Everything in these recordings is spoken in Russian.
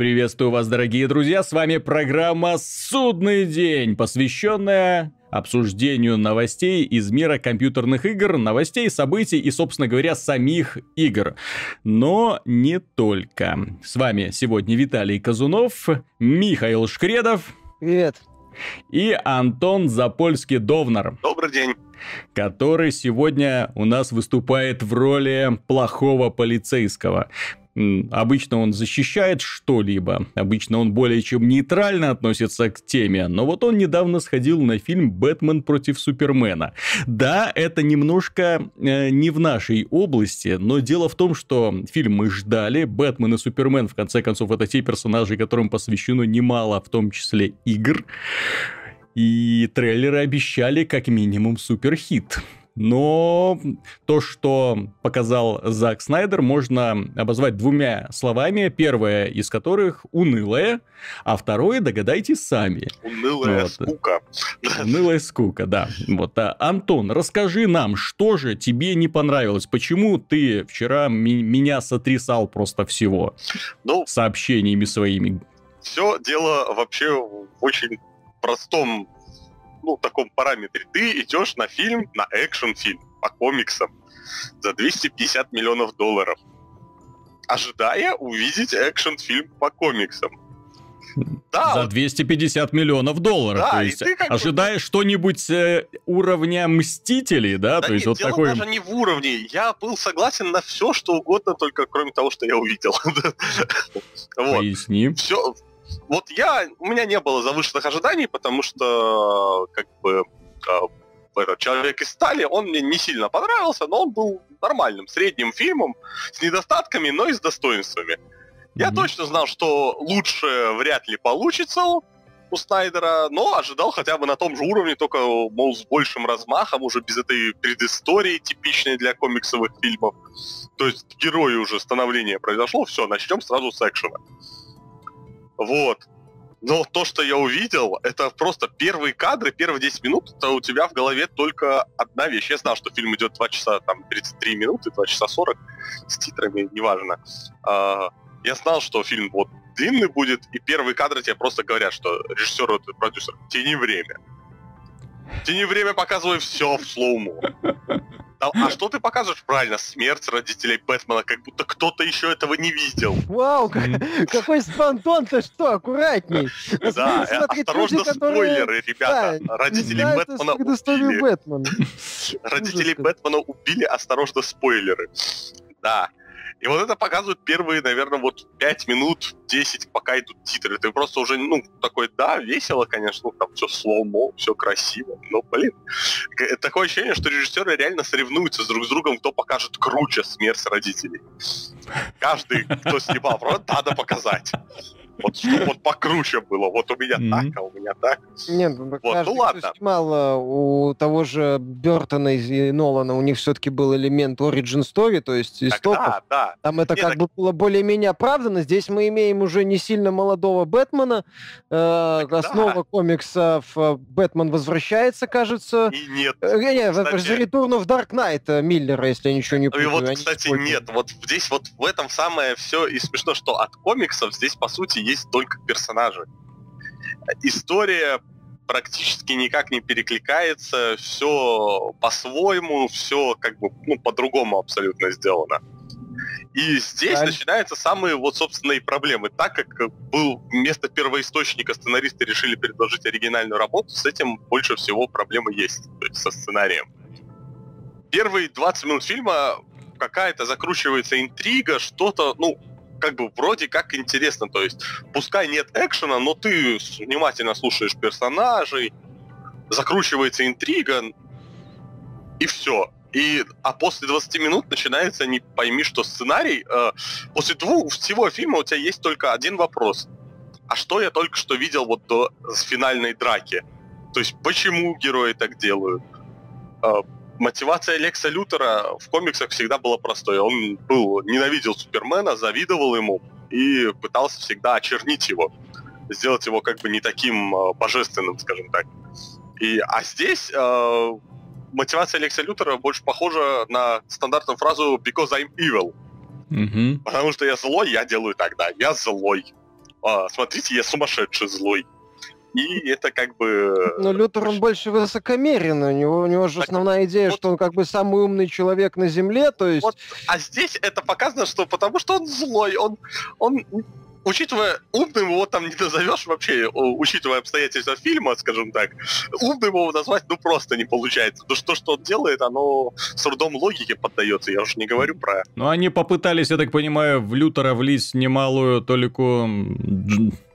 Приветствую вас, дорогие друзья, с вами программа «Судный день», посвященная обсуждению новостей из мира компьютерных игр, новостей, событий и, собственно говоря, самих игр. Но не только. С вами сегодня Виталий Казунов, Михаил Шкредов. Привет. И Антон Запольский-Довнар. Добрый день который сегодня у нас выступает в роли плохого полицейского. Обычно он защищает что-либо, обычно он более чем нейтрально относится к теме, но вот он недавно сходил на фильм «Бэтмен против Супермена». Да, это немножко э, не в нашей области, но дело в том, что фильм мы ждали, «Бэтмен» и «Супермен», в конце концов, это те персонажи, которым посвящено немало, в том числе игр, и трейлеры обещали как минимум суперхит. Но то, что показал Зак Снайдер, можно обозвать двумя словами. Первое из которых унылое, а второе догадайтесь сами. Унылая вот. скука. Унылая скука, да. Вот, а, Антон, расскажи нам, что же тебе не понравилось? Почему ты вчера меня сотрясал просто всего ну, сообщениями своими? Все дело вообще в очень простом ну, таком параметре. Ты идешь на фильм, на экшн-фильм по комиксам за 250 миллионов долларов, ожидая увидеть экшн-фильм по комиксам. Да, за 250 миллионов долларов. Да, то есть, ожидая бы... что-нибудь э, уровня Мстителей, да? да то есть, вот дело такой... даже не в уровне. Я был согласен на все, что угодно, только кроме того, что я увидел. Поясни. Все, вот я, у меня не было завышенных ожиданий, потому что, как бы, а, этот «Человек из стали», он мне не сильно понравился, но он был нормальным, средним фильмом, с недостатками, но и с достоинствами. Mm-hmm. Я точно знал, что лучше вряд ли получится у Снайдера, но ожидал хотя бы на том же уровне, только, мол, с большим размахом, уже без этой предыстории, типичной для комиксовых фильмов. То есть герои уже становление произошло, все, начнем сразу с экшена. Вот. Но то, что я увидел, это просто первые кадры, первые 10 минут, это у тебя в голове только одна вещь. Я знал, что фильм идет 2 часа, там, 33 минуты, 2 часа 40, с титрами, неважно. А, я знал, что фильм вот длинный будет, и первые кадры тебе просто говорят, что режиссер и продюсер, тяни время. Тяни время, показывай все в слоуму. А, а что ты показываешь правильно? Смерть родителей Бэтмена, как будто кто-то еще этого не видел. Вау, какой спонтон ты что, аккуратней. Да, осторожно спойлеры, ребята. Родители Бэтмена убили. Родители Бэтмена убили, осторожно спойлеры. Да. И вот это показывают первые, наверное, вот 5 минут, 10, пока идут титры. Ты просто уже, ну, такой, да, весело, конечно, ну, там все слоумо, все красиво, но, блин, такое ощущение, что режиссеры реально соревнуются друг с другом, кто покажет круче смерть родителей. Каждый, кто снимал, просто надо показать. Вот чтобы вот покруче было. Вот у меня mm-hmm. так, а у меня так. Нет, ну, вот, ну ладно. снимал э, у того же Бертона и Нолана, у них все-таки был элемент Origin Story, то есть истоков. Да, да. Там это Нет, как так... бы было более-менее оправдано. Здесь мы имеем уже не сильно молодого Бэтмена. Э, основа да. комиксов э, Бэтмен возвращается, кажется. И нет. Э, нет, кстати... Return of Dark Knight Миллера, если я ничего не путаю. И вот, кстати, нет. Вот здесь вот в этом самое все и смешно, что от комиксов здесь, по сути, есть только персонажи. История практически никак не перекликается, все по-своему, все как бы ну, по-другому абсолютно сделано. И здесь Жаль. начинаются самые вот собственные проблемы. Так как был вместо первоисточника сценаристы решили предложить оригинальную работу, с этим больше всего проблемы есть, то есть со сценарием. Первые 20 минут фильма какая-то закручивается интрига, что-то, ну, как бы вроде как интересно. То есть, пускай нет экшена, но ты внимательно слушаешь персонажей, закручивается интрига, и все. И, а после 20 минут начинается, не пойми, что сценарий. Э, после двух всего фильма у тебя есть только один вопрос. А что я только что видел вот до финальной драки? То есть, почему герои так делают? Э, мотивация Лекса Лютера в комиксах всегда была простой. Он был, ненавидел Супермена, завидовал ему и пытался всегда очернить его. Сделать его как бы не таким э, божественным, скажем так. И, а здесь э, мотивация Лекса Лютера больше похожа на стандартную фразу «because I'm evil». Mm-hmm. Потому что я злой, я делаю тогда. Я злой. а, смотрите, я сумасшедший злой. И это как бы... Но Лютер, он больше высокомерен. У него, у него же основная идея, вот, что он как бы самый умный человек на Земле, то есть... Вот, а здесь это показано, что потому что он злой, он, он учитывая, умным его там не назовешь вообще, учитывая обстоятельства фильма, скажем так, умным его назвать ну просто не получается. То, что, что он делает, оно с трудом логике поддается, я уж не говорю про... Ну, они попытались, я так понимаю, в Лютера влить немалую толику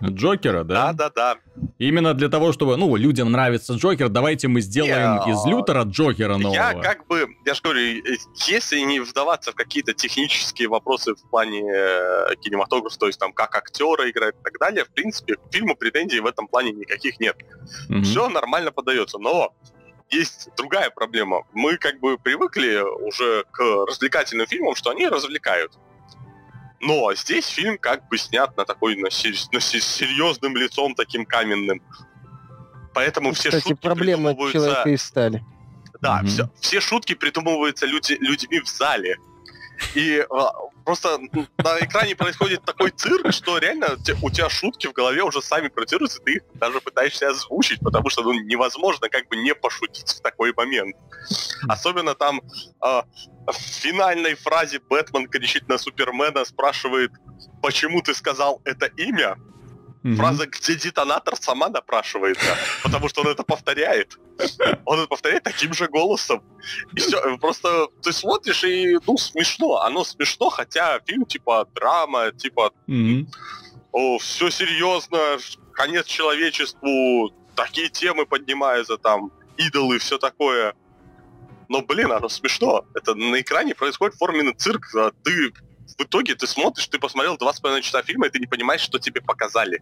Джокера, да? Да, да, да. Именно для того, чтобы, ну, людям нравится Джокер, давайте мы сделаем я... из Лютера Джокера нового. Я как бы, я же говорю, если не вдаваться в какие-то технические вопросы в плане э, кинематографа, то есть там как актера играет и так далее, в принципе, к фильму претензий в этом плане никаких нет. Mm-hmm. Все нормально подается, но есть другая проблема. Мы как бы привыкли уже к развлекательным фильмам, что они развлекают. Но здесь фильм как бы снят на такой, на, сер- на серьезным лицом таким каменным. Поэтому ну, все Кстати, шутки проблема человека из стали. Да, mm-hmm. все, все шутки придумываются люди, людьми в зале. И а, просто на экране происходит такой цирк, что реально у тебя шутки в голове уже сами протируются, ты их даже пытаешься озвучить, потому что ну, невозможно как бы не пошутить в такой момент. Особенно там э, в финальной фразе Бэтмен кричит на Супермена, спрашивает, почему ты сказал это имя? Mm-hmm. Фраза «где детонатор» сама напрашивается, потому что он это повторяет. Он это повторяет таким же голосом. И все, просто ты смотришь и, ну, смешно. Оно смешно, хотя фильм типа драма, типа... Mm-hmm. О, все серьезно, конец человечеству, такие темы поднимаются там, идолы, все такое. Но, блин, оно смешно. Это на экране происходит форменный цирк, а ты в итоге ты смотришь, ты посмотрел два с половиной часа фильма, и ты не понимаешь, что тебе показали.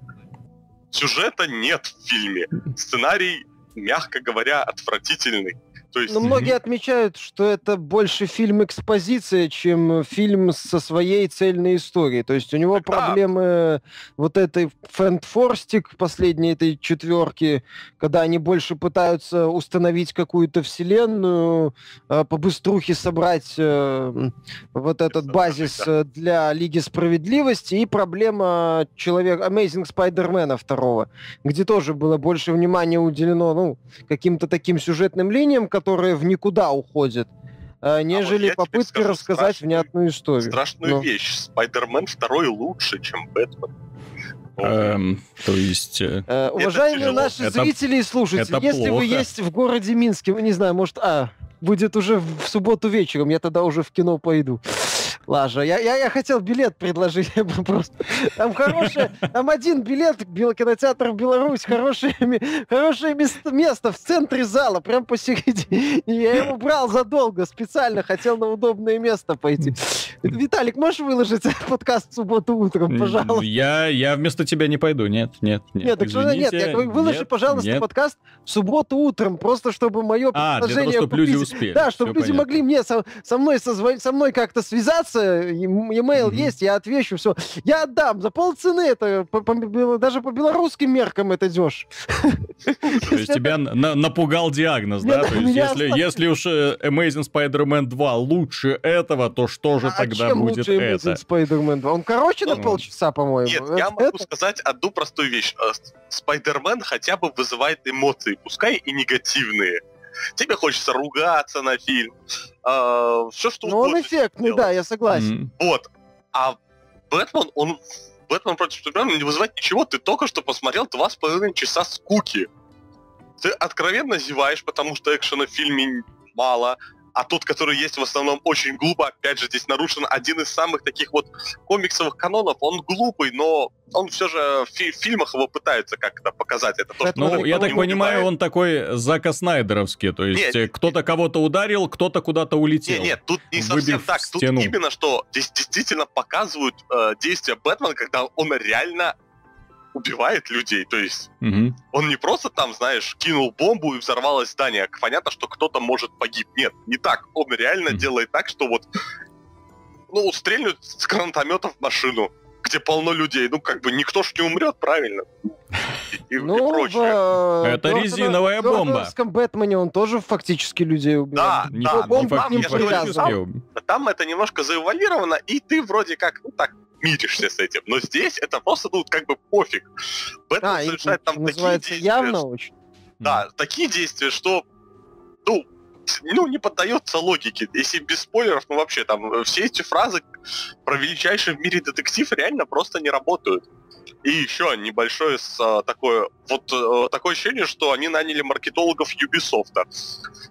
Сюжета нет в фильме. Сценарий, мягко говоря, отвратительный. То есть... Но многие отмечают, что это больше фильм-экспозиция, чем фильм со своей цельной историей. То есть у него так, проблемы да. вот этой фэнтфорстик, последней этой четверки, когда они больше пытаются установить какую-то вселенную, э, по быструхе собрать э, вот этот базис э, для Лиги Справедливости, и проблема человек Amazing Spider-Man второго, где тоже было больше внимания уделено ну, каким-то таким сюжетным линиям, которые в никуда уходят, а, нежели а вот попытки рассказать внятную историю. Страшную Но. вещь. Спайдермен второй лучше, чем Бэтмен. Эм, то есть... Э, э, уважаемые наши это, зрители и слушатели, если плохо. вы есть в городе Минске, не знаю, может, а, будет уже в субботу вечером, я тогда уже в кино пойду. Лажа. Я, я, я хотел билет предложить просто. Там хорошее, там один билет, кинотеатр Беларусь, хорошее, хорошее место, место в центре зала, прям посередине. Я его брал задолго, специально, хотел на удобное место пойти. Виталик, можешь выложить подкаст в субботу утром, пожалуйста? Я, я вместо тебя не пойду, нет, нет, нет. Нет, так что нет, я, выложи, нет, пожалуйста, нет. подкаст в субботу утром, просто чтобы мое а, предложение... для того, чтобы люди успели. Да, чтобы люди понятно. могли мне со, со мной созвонить, со мной как-то связаться, e-mail mm-hmm. есть, я отвечу, все. Я отдам за полцены это, по, по, даже по белорусским меркам это дешь. То есть тебя напугал диагноз, да? То есть если, если уж э, Amazing Spider-Man 2 лучше этого, то что же а тогда будет это? Amazing Spider-Man 2? Он короче на полчаса, по-моему. Нет, я могу сказать одну простую вещь. Э, Spider-Man хотя бы вызывает эмоции, пускай и негативные. Тебе хочется ругаться на фильм. Э, все, что Ну, он эффектный, делать. да, я согласен. Mm. Вот. А Бэтмен, он Бэтмен против Супермена не вызывает ничего, ты только что посмотрел два с половиной часа скуки. Ты откровенно зеваешь, потому что экшена в фильме мало, а тот, который есть в основном очень глупо, опять же, здесь нарушен один из самых таких вот комиксовых канонов, он глупый, но он все же в фи- фильмах его пытаются как-то показать. Это то, что ну, я так понимаю, убивает. он такой Зака Снайдеровский, то есть нет, кто-то кого-то ударил, кто-то куда-то улетел. Нет, нет, тут не совсем так, стену. тут именно что здесь действительно показывают э, действия Бэтмена, когда он реально убивает людей. То есть угу. он не просто там, знаешь, кинул бомбу и взорвалось здание. Понятно, что кто-то может погиб. Нет, не так. Он реально угу. делает так, что вот ну, стрельнут с гранатомета в машину, где полно людей. Ну, как бы никто ж не умрет, правильно? И, ну, и прочее. В, Это Дёртона, резиновая бомба. В Бэтмене он тоже фактически людей убил. Да, да. Бомба к ним там, там это немножко завуалировано, и ты вроде как, ну так, миришься с этим. Но здесь это просто, ну, как бы пофиг. Бэтмен а, совершает там такие действия. явно очень. Да, такие действия, что, ну, ну, не поддается логике. Если без спойлеров, ну вообще там все эти фразы про величайший в мире детектив реально просто не работают. И еще небольшое с, а, такое, вот а, такое ощущение, что они наняли маркетологов Ubisoft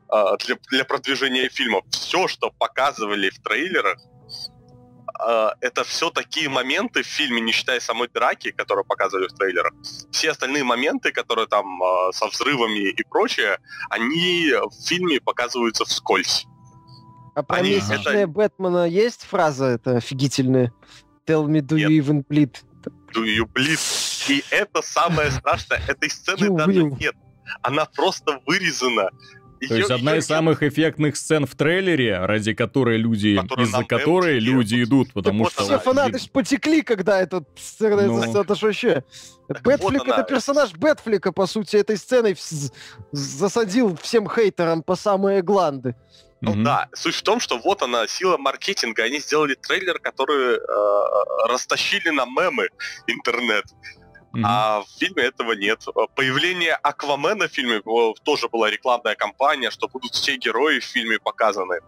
а, для, для продвижения фильмов. Все, что показывали в трейлерах, а, это все такие моменты в фильме, не считая самой драки, которую показывали в трейлерах. Все остальные моменты, которые там а, со взрывами и прочее, они в фильме показываются вскользь. А про они, месячная это... Бэтмена есть фраза эта офигительная? Tell me, do Нет. you even bleed? Do you bleed? И это самое страшное. Этой сцены даже нет. Она просто вырезана то есть одна из самых эффектных сцен в трейлере, ради которой люди, из-за которой люди идут, потому что... Все фанаты потекли, когда этот сцена, ну. это вообще... Бэтфлик это персонаж Бэтфлика, по сути, этой сценой засадил всем хейтерам по самые гланды. Ну mm-hmm. да, суть в том, что вот она, сила маркетинга. Они сделали трейлер, который э, растащили на мемы интернет. Mm-hmm. А в фильме этого нет. Появление Аквамена в фильме тоже была рекламная кампания, что будут все герои в фильме показаны.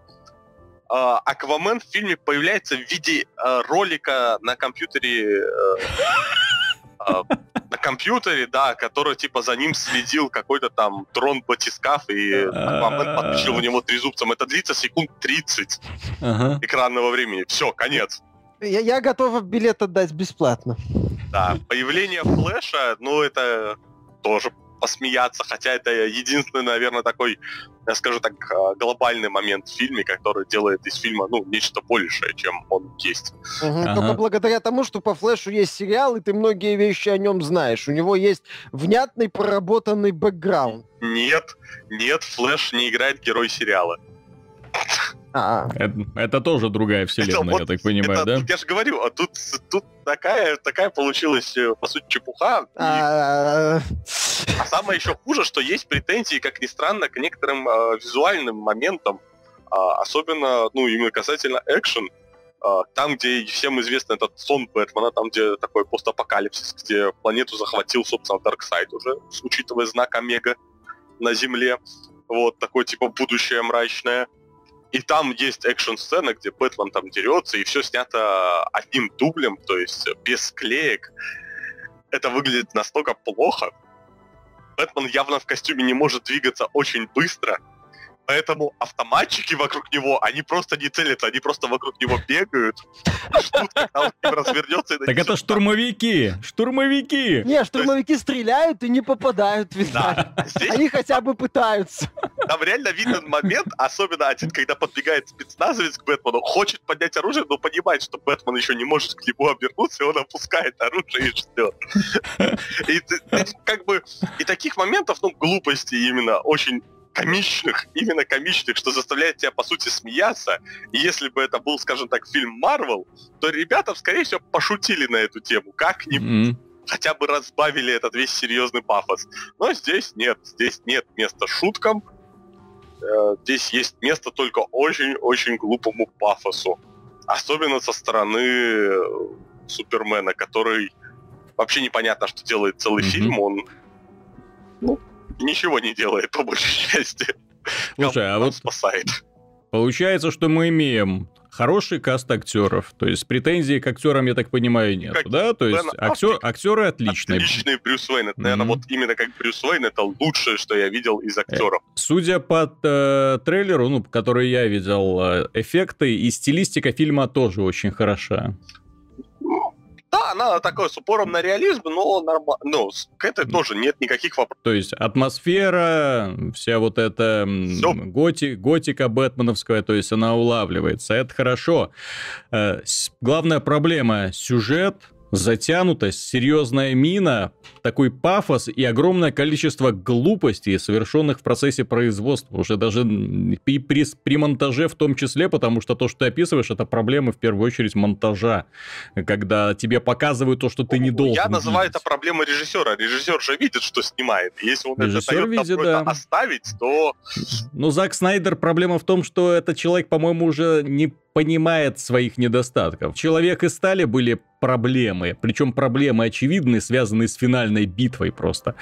А, Аквамен в фильме появляется в виде э, ролика на компьютере э, на компьютере, да, который типа за ним следил какой-то там трон батискаф, и Аквамен подключил в него трезубцем. Это длится секунд 30 экранного времени. Все, конец. Я, я готов билет отдать бесплатно. Да, появление Флэша, ну, это тоже посмеяться, хотя это единственный, наверное, такой, я скажу так, а, глобальный момент в фильме, который делает из фильма, ну, нечто большее, чем он есть. Угу, ага. Только благодаря тому, что по Флэшу есть сериал, и ты многие вещи о нем знаешь. У него есть внятный проработанный бэкграунд. Нет, нет, Флэш не играет герой сериала. А. Это, это тоже другая вселенная, это, я так понимаю, это, да? Я же говорю, а тут, тут такая, такая получилась, э, по сути, чепуха. А, а самое еще хуже, что есть претензии, как ни странно, к некоторым э, визуальным моментам, э, особенно, ну, именно касательно экшен, э, там, где всем известен этот сон Бэтмена, там, где такой постапокалипсис, где планету захватил, собственно, Дарксайд уже, учитывая знак Омега на Земле. Вот, такое, типа, будущее мрачное. И там есть экшн-сцена, где Бэтмен там дерется, и все снято одним дублем, то есть без склеек. Это выглядит настолько плохо. Бэтмен явно в костюме не может двигаться очень быстро, Поэтому автоматчики вокруг него, они просто не целятся, они просто вокруг него бегают, ждут, когда он к ним развернется. Так это штурмовики! Штурмовики! Не, штурмовики стреляют и не попадают, видно. Они хотя бы пытаются. Там реально виден момент, особенно один, когда подбегает спецназовец к Бэтмену, хочет поднять оружие, но понимает, что Бэтмен еще не может к нему обернуться, и он опускает оружие и ждет. И как бы и таких моментов, ну, глупости именно очень комичных, именно комичных, что заставляет тебя, по сути, смеяться. И если бы это был, скажем так, фильм Марвел, то ребята, скорее всего, пошутили на эту тему как-нибудь. Mm-hmm. Хотя бы разбавили этот весь серьезный пафос. Но здесь нет, здесь нет места шуткам. Э, здесь есть место только очень-очень глупому пафосу. Особенно со стороны э, Супермена, который вообще непонятно, что делает целый mm-hmm. фильм. Он ну, ничего не делает, по большей части. Слушай, а вот спасает. Получается, что мы имеем хороший каст актеров. То есть претензий к актерам, я так понимаю, нет, как да? То есть актер, актеры отличные. Отличный Брюс Уэйн. Это, mm-hmm. наверное, вот именно как Брюс Уэйн, это лучшее, что я видел из актеров. Судя по э, трейлеру, ну, который я видел, э, эффекты и стилистика фильма тоже очень хороша. Да, она такой с упором на реализм, но нормально. Ну, к этой тоже нет никаких вопросов. То есть атмосфера, вся вот эта готи, готика бэтменовская, то есть она улавливается. Это хорошо. Э, главная проблема сюжет, затянутость, серьезная мина, такой пафос и огромное количество глупостей, совершенных в процессе производства. Уже даже при, при, при монтаже в том числе, потому что то, что ты описываешь, это проблемы в первую очередь монтажа. Когда тебе показывают то, что ты не должен Я называю видеть. это проблемой режиссера. Режиссер же видит, что снимает. Если он Режиссер это видит, да. оставить, то... Ну, Зак Снайдер, проблема в том, что этот человек, по-моему, уже не понимает своих недостатков. Человек и Стали были проблемы, причем проблемы очевидные, связанные с финальной битвой просто.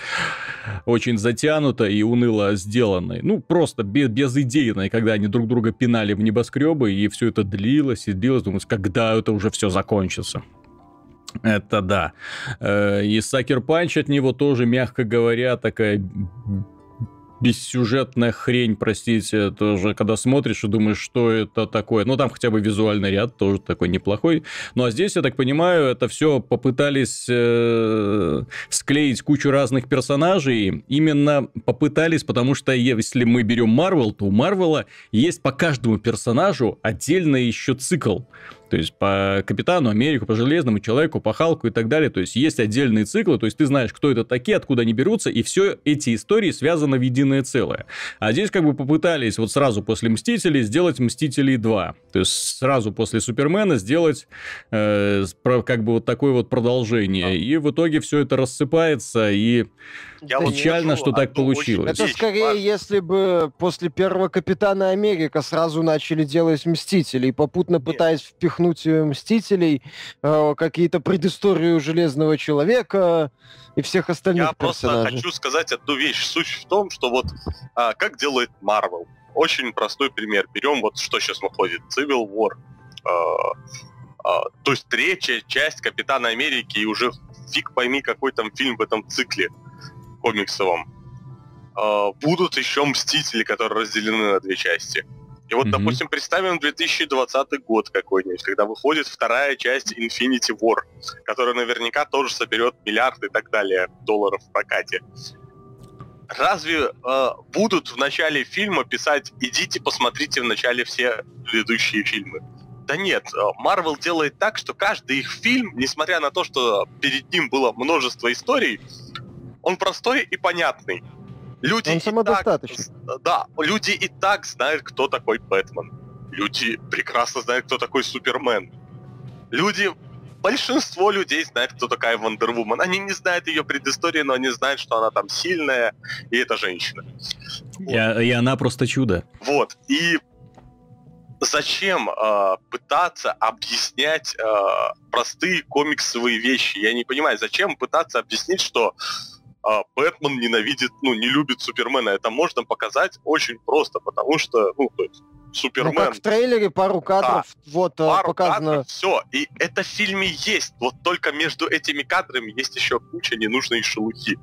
Очень затянуто и уныло сделанной. Ну, просто без, безидейной, когда они друг друга пинали в небоскребы, и все это длилось и длилось. Думаю, когда это уже все закончится. Это да. Э, и Сакер Панч от него тоже, мягко говоря, такая бессюжетная хрень, простите, тоже, когда смотришь и думаешь, что это такое. Ну, там хотя бы визуальный ряд тоже такой неплохой. Ну, а здесь, я так понимаю, это все попытались э, склеить кучу разных персонажей. Именно попытались, потому что если мы берем Марвел, то у Марвела есть по каждому персонажу отдельный еще цикл. То есть по Капитану Америку, по Железному Человеку, по Халку и так далее. То есть есть отдельные циклы, то есть ты знаешь, кто это такие, откуда они берутся, и все эти истории связаны в единое целое. А здесь как бы попытались вот сразу после Мстителей сделать Мстителей 2. То есть сразу после Супермена сделать э, как бы вот такое вот продолжение. И в итоге все это рассыпается, и я печально, что так получилось. Это скорее, если бы после первого Капитана Америка сразу начали делать Мстителей, попутно пытаясь впихнуть впихнуть Мстителей, э, какие-то предысторию Железного Человека и всех остальных Я персонажей. просто хочу сказать одну вещь. Суть в том, что вот а, как делает Марвел. Очень простой пример. Берем вот что сейчас выходит. Civil War. А, а, то есть третья часть Капитана Америки и уже фиг пойми, какой там фильм в этом цикле комиксовом. А, будут еще Мстители, которые разделены на две части. И вот, mm-hmm. допустим, представим 2020 год какой-нибудь, когда выходит вторая часть Infinity War, которая наверняка тоже соберет миллиарды и так далее долларов в прокате. Разве э, будут в начале фильма писать «идите посмотрите в начале все предыдущие фильмы»? Да нет, Марвел делает так, что каждый их фильм, несмотря на то, что перед ним было множество историй, он простой и понятный. Люди Он самодостаточный. Так, да, люди и так знают, кто такой Бэтмен. Люди прекрасно знают, кто такой Супермен. Люди большинство людей знает, кто такая Вандервумен. Они не знают ее предыстории, но они знают, что она там сильная, и это женщина. Вот. И, и она просто чудо. Вот. И зачем э, пытаться объяснять э, простые комиксовые вещи? Я не понимаю, зачем пытаться объяснить, что а Бэтмен ненавидит, ну, не любит Супермена. Это можно показать очень просто, потому что, ну, то есть, Супермен... Ну, как в трейлере пару кадров, да, вот, э, пару показано... Кадров, все, и это в фильме есть. Вот только между этими кадрами есть еще куча ненужной шелухи.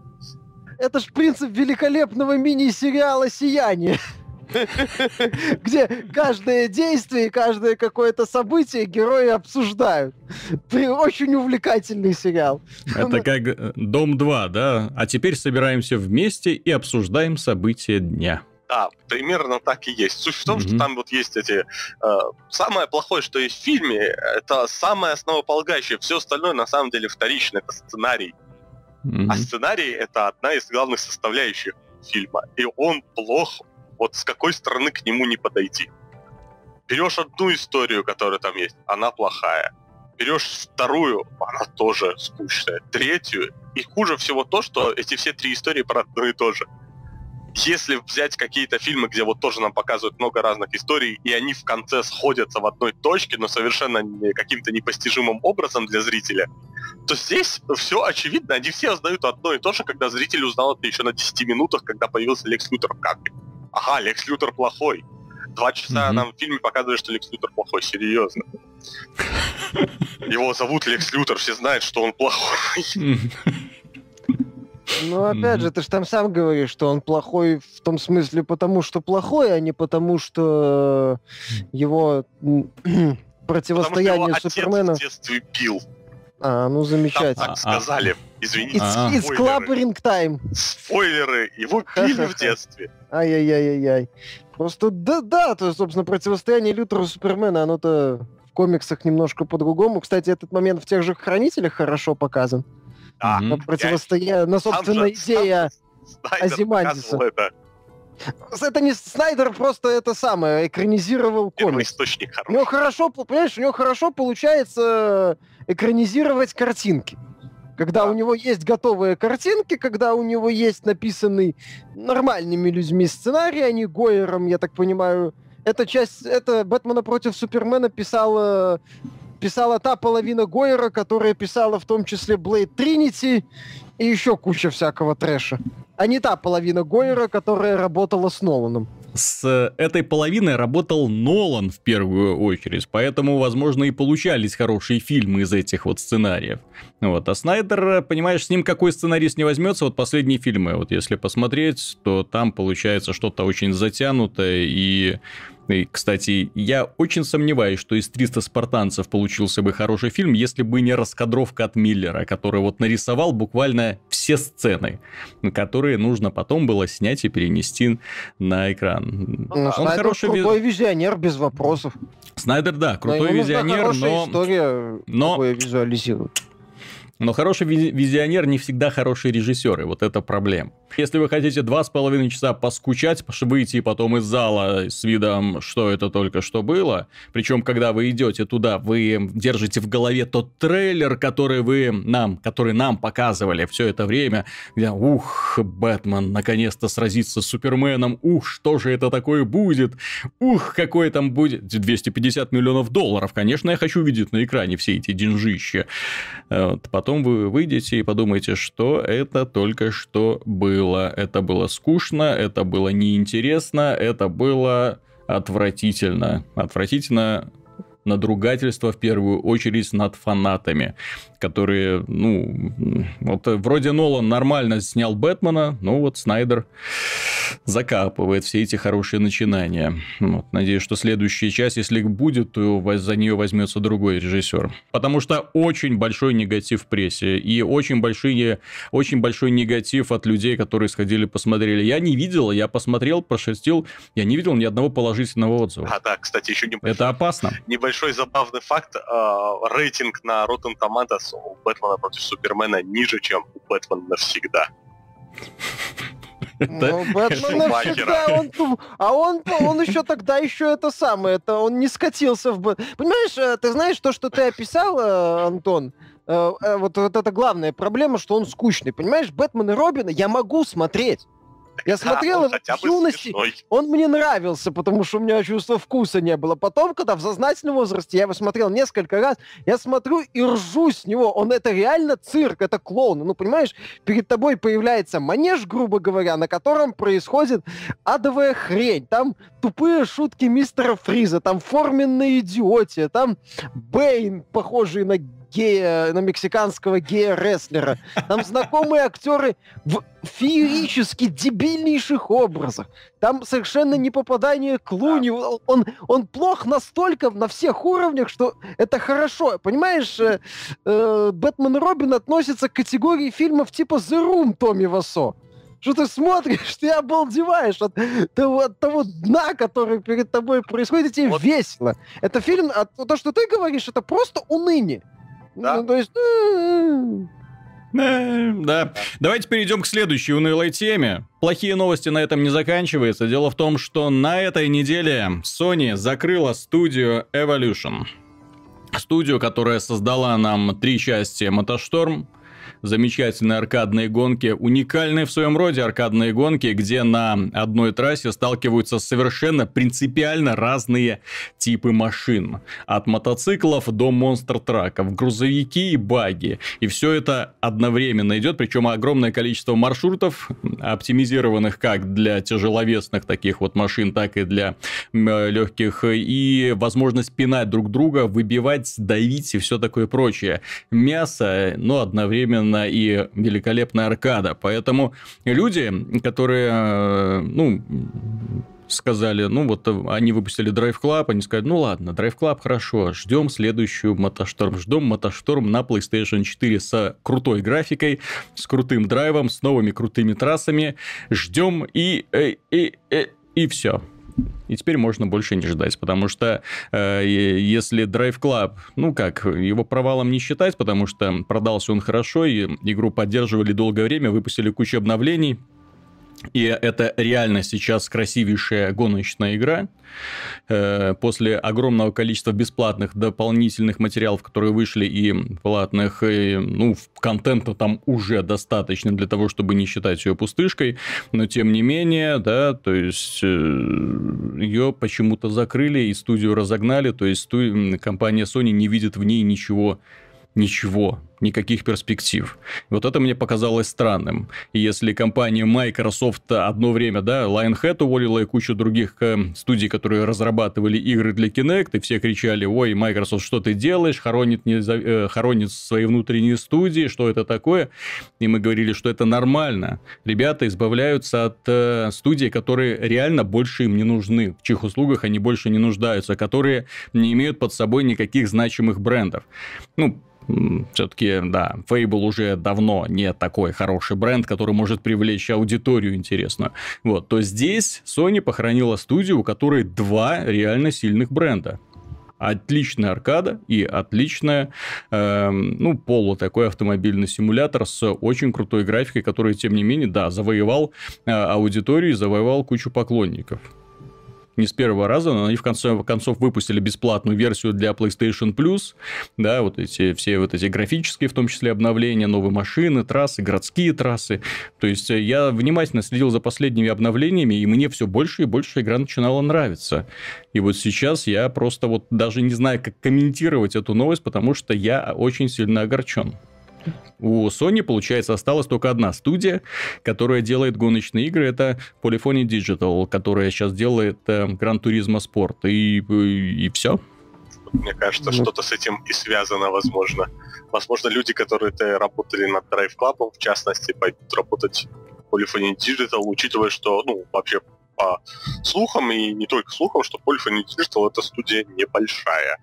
Это ж принцип великолепного мини-сериала «Сияние». где каждое действие и каждое какое-то событие герои обсуждают. Очень увлекательный сериал. Это как э, Дом 2, да? А теперь собираемся вместе и обсуждаем события дня. Да, примерно так и есть. Суть в том, mm-hmm. что там вот есть эти... Э, самое плохое, что есть в фильме, это самое основополагающее. Все остальное на самом деле вторично. Это сценарий. Mm-hmm. А сценарий это одна из главных составляющих фильма. И он плох вот с какой стороны к нему не подойти. Берешь одну историю, которая там есть, она плохая. Берешь вторую, она тоже скучная. Третью, и хуже всего то, что эти все три истории про одно и то же. Если взять какие-то фильмы, где вот тоже нам показывают много разных историй, и они в конце сходятся в одной точке, но совершенно каким-то непостижимым образом для зрителя, то здесь все очевидно, они все узнают одно и то же, когда зритель узнал это еще на 10 минутах, когда появился Лекс Лютер в кадре ага, Лекс Лютер плохой. Два часа mm-hmm. нам в фильме показывают, что Лекс Лютер плохой, серьезно. Его зовут Лекс Лютер, все знают, что он плохой. Ну, опять же, ты же там сам говоришь, что он плохой в том смысле потому, что плохой, а не потому, что его противостояние потому, что его Супермена... в детстве бил. А, ну замечательно. Там так сказали. Извините. It's, it's clappering time. Спойлеры. Его пили в детстве. Ай-яй-яй-яй-яй. Просто да, да, то, собственно, противостояние Лютера Супермена, оно-то в комиксах немножко по-другому. Кстати, этот момент в тех же Хранителях хорошо показан. Да. На противостояние, на, собственно, идея Азимандиса. Это. это не Снайдер, просто это самое, экранизировал комикс. источник хороший. У него хорошо, понимаешь, у него хорошо получается экранизировать картинки. Когда у него есть готовые картинки, когда у него есть написанный нормальными людьми сценарий, а не Гойером, я так понимаю, эта часть, это Бэтмена против Супермена писала писала та половина Гойера, которая писала в том числе Блейд Тринити и еще куча всякого трэша. А не та половина Гойера, которая работала с Ноланом с этой половиной работал Нолан в первую очередь, поэтому, возможно, и получались хорошие фильмы из этих вот сценариев. Вот. А Снайдер, понимаешь, с ним какой сценарист не возьмется, вот последние фильмы, вот если посмотреть, то там получается что-то очень затянутое и и, кстати, я очень сомневаюсь, что из 300 спартанцев получился бы хороший фильм, если бы не раскадровка от Миллера, который вот нарисовал буквально все сцены, которые нужно потом было снять и перенести на экран. Ну, Он Снайдер хороший крутой визионер, без вопросов. Снайдер, да, крутой да, визионер, но... история, но... визуализирует. Но хороший визионер не всегда хороший режиссер, и вот это проблема. Если вы хотите два с половиной часа поскучать, выйти потом из зала с видом, что это только что было, причем, когда вы идете туда, вы держите в голове тот трейлер, который вы нам, который нам показывали все это время, где, ух, Бэтмен наконец-то сразится с Суперменом, ух, что же это такое будет, ух, какой там будет, 250 миллионов долларов, конечно, я хочу видеть на экране все эти деньжища. Вот, потом вы выйдете и подумаете, что это только что было. Это было скучно, это было неинтересно, это было отвратительно. Отвратительно надругательство в первую очередь над фанатами, которые, ну, вот вроде Нолан нормально снял Бэтмена, но вот Снайдер закапывает все эти хорошие начинания. Вот, надеюсь, что следующая часть, если будет, то за нее возьмется другой режиссер. Потому что очень большой негатив в прессе и очень, большие, очень большой негатив от людей, которые сходили, посмотрели. Я не видел, я посмотрел, прошерстил, я не видел ни одного положительного отзыва. А, да, кстати, еще небольшой, Это опасно. Небольшой забавный факт. Э, рейтинг на Rotten Tomatoes у Бэтмена против Супермена ниже, чем у Бэтмена навсегда. Ну, Бэтмен навсегда, он, а он, он еще тогда еще это самое, это он не скатился в... Понимаешь, э, ты знаешь, то, что ты описал, э, Антон, э, вот, вот это главная проблема, что он скучный. Понимаешь, Бэтмен и Робина я могу смотреть. Я смотрел его в юности, он мне нравился, потому что у меня чувства вкуса не было. Потом, когда в сознательном возрасте я его смотрел несколько раз, я смотрю и ржу с него. Он это реально цирк, это клоун. Ну, понимаешь, перед тобой появляется манеж, грубо говоря, на котором происходит адовая хрень. Там тупые шутки мистера Фриза, там форменная идиотия, там Бэйн, похожий на гея, на мексиканского гея-рестлера. Там знакомые актеры в феерически дебильнейших образах. Там совершенно не попадание к Луни. Он, он плох настолько на всех уровнях, что это хорошо. Понимаешь, э, э, Бэтмен Робин относятся к категории фильмов типа The Room Томми Васо что ты смотришь, ты обалдеваешь от того, от того дна, который перед тобой происходит, и тебе вот. весело. Это фильм, а то, что ты говоришь, это просто уныние. Да. Ну, то есть... Да. Давайте перейдем к следующей унылой теме. Плохие новости на этом не заканчиваются. Дело в том, что на этой неделе Sony закрыла студию Evolution. Студию, которая создала нам три части Мотошторм, замечательные аркадные гонки, уникальные в своем роде аркадные гонки, где на одной трассе сталкиваются совершенно принципиально разные типы машин. От мотоциклов до монстр-траков, грузовики и баги. И все это одновременно идет, причем огромное количество маршрутов, оптимизированных как для тяжеловесных таких вот машин, так и для легких, и возможность пинать друг друга, выбивать, давить и все такое прочее. Мясо, но одновременно одновременно и великолепная аркада. Поэтому люди, которые, э, ну, сказали, ну вот они выпустили Drive Club, они сказали, ну ладно, Drive Club хорошо, ждем следующую Мотошторм, ждем Мотошторм на PlayStation 4 с крутой графикой, с крутым драйвом, с новыми крутыми трассами, ждем и, и, и, и, и все. И теперь можно больше не ждать, потому что э, если Drive Club, ну как, его провалом не считать, потому что продался он хорошо, и игру поддерживали долгое время, выпустили кучу обновлений, И это реально сейчас красивейшая гоночная игра. Э, после огромного количества бесплатных дополнительных материалов, которые вышли, и платных, и, ну, контента там уже достаточно для того, чтобы не считать ее пустышкой. Но тем не менее, да, то есть э, ее почему-то закрыли и студию разогнали. То есть компания Sony не видит в ней ничего ничего, никаких перспектив. Вот это мне показалось странным. И если компания Microsoft одно время, да, Lionhead уволила и кучу других э, студий, которые разрабатывали игры для Kinect, и все кричали, ой, Microsoft, что ты делаешь, хоронит, не, э, хоронит свои внутренние студии, что это такое? И мы говорили, что это нормально. Ребята избавляются от э, студий, которые реально больше им не нужны, в чьих услугах они больше не нуждаются, которые не имеют под собой никаких значимых брендов. Ну, все-таки, да, Fable уже давно не такой хороший бренд, который может привлечь аудиторию интересную. Вот, то здесь Sony похоронила студию, у которой два реально сильных бренда отличная аркада и отличная, э, ну, полу такой автомобильный симулятор с очень крутой графикой, который, тем не менее, да, завоевал э, аудиторию и завоевал кучу поклонников не с первого раза, но они в конце концов выпустили бесплатную версию для PlayStation Plus, да, вот эти все вот эти графические, в том числе обновления, новые машины, трассы, городские трассы. То есть э, я внимательно следил за последними обновлениями, и мне все больше и больше игра начинала нравиться. И вот сейчас я просто вот даже не знаю, как комментировать эту новость, потому что я очень сильно огорчен. У Sony, получается, осталась только одна студия, которая делает гоночные игры. Это Polyphony Digital, которая сейчас делает э, Gran Turismo Sport. И, и, и все. Мне кажется, ну... что-то с этим и связано, возможно. Возможно, люди, которые работали над Drive Club, в частности, пойдут работать в Polyphony Digital, учитывая, что, ну, вообще по слухам, и не только слухам, что Polyphony Digital это студия небольшая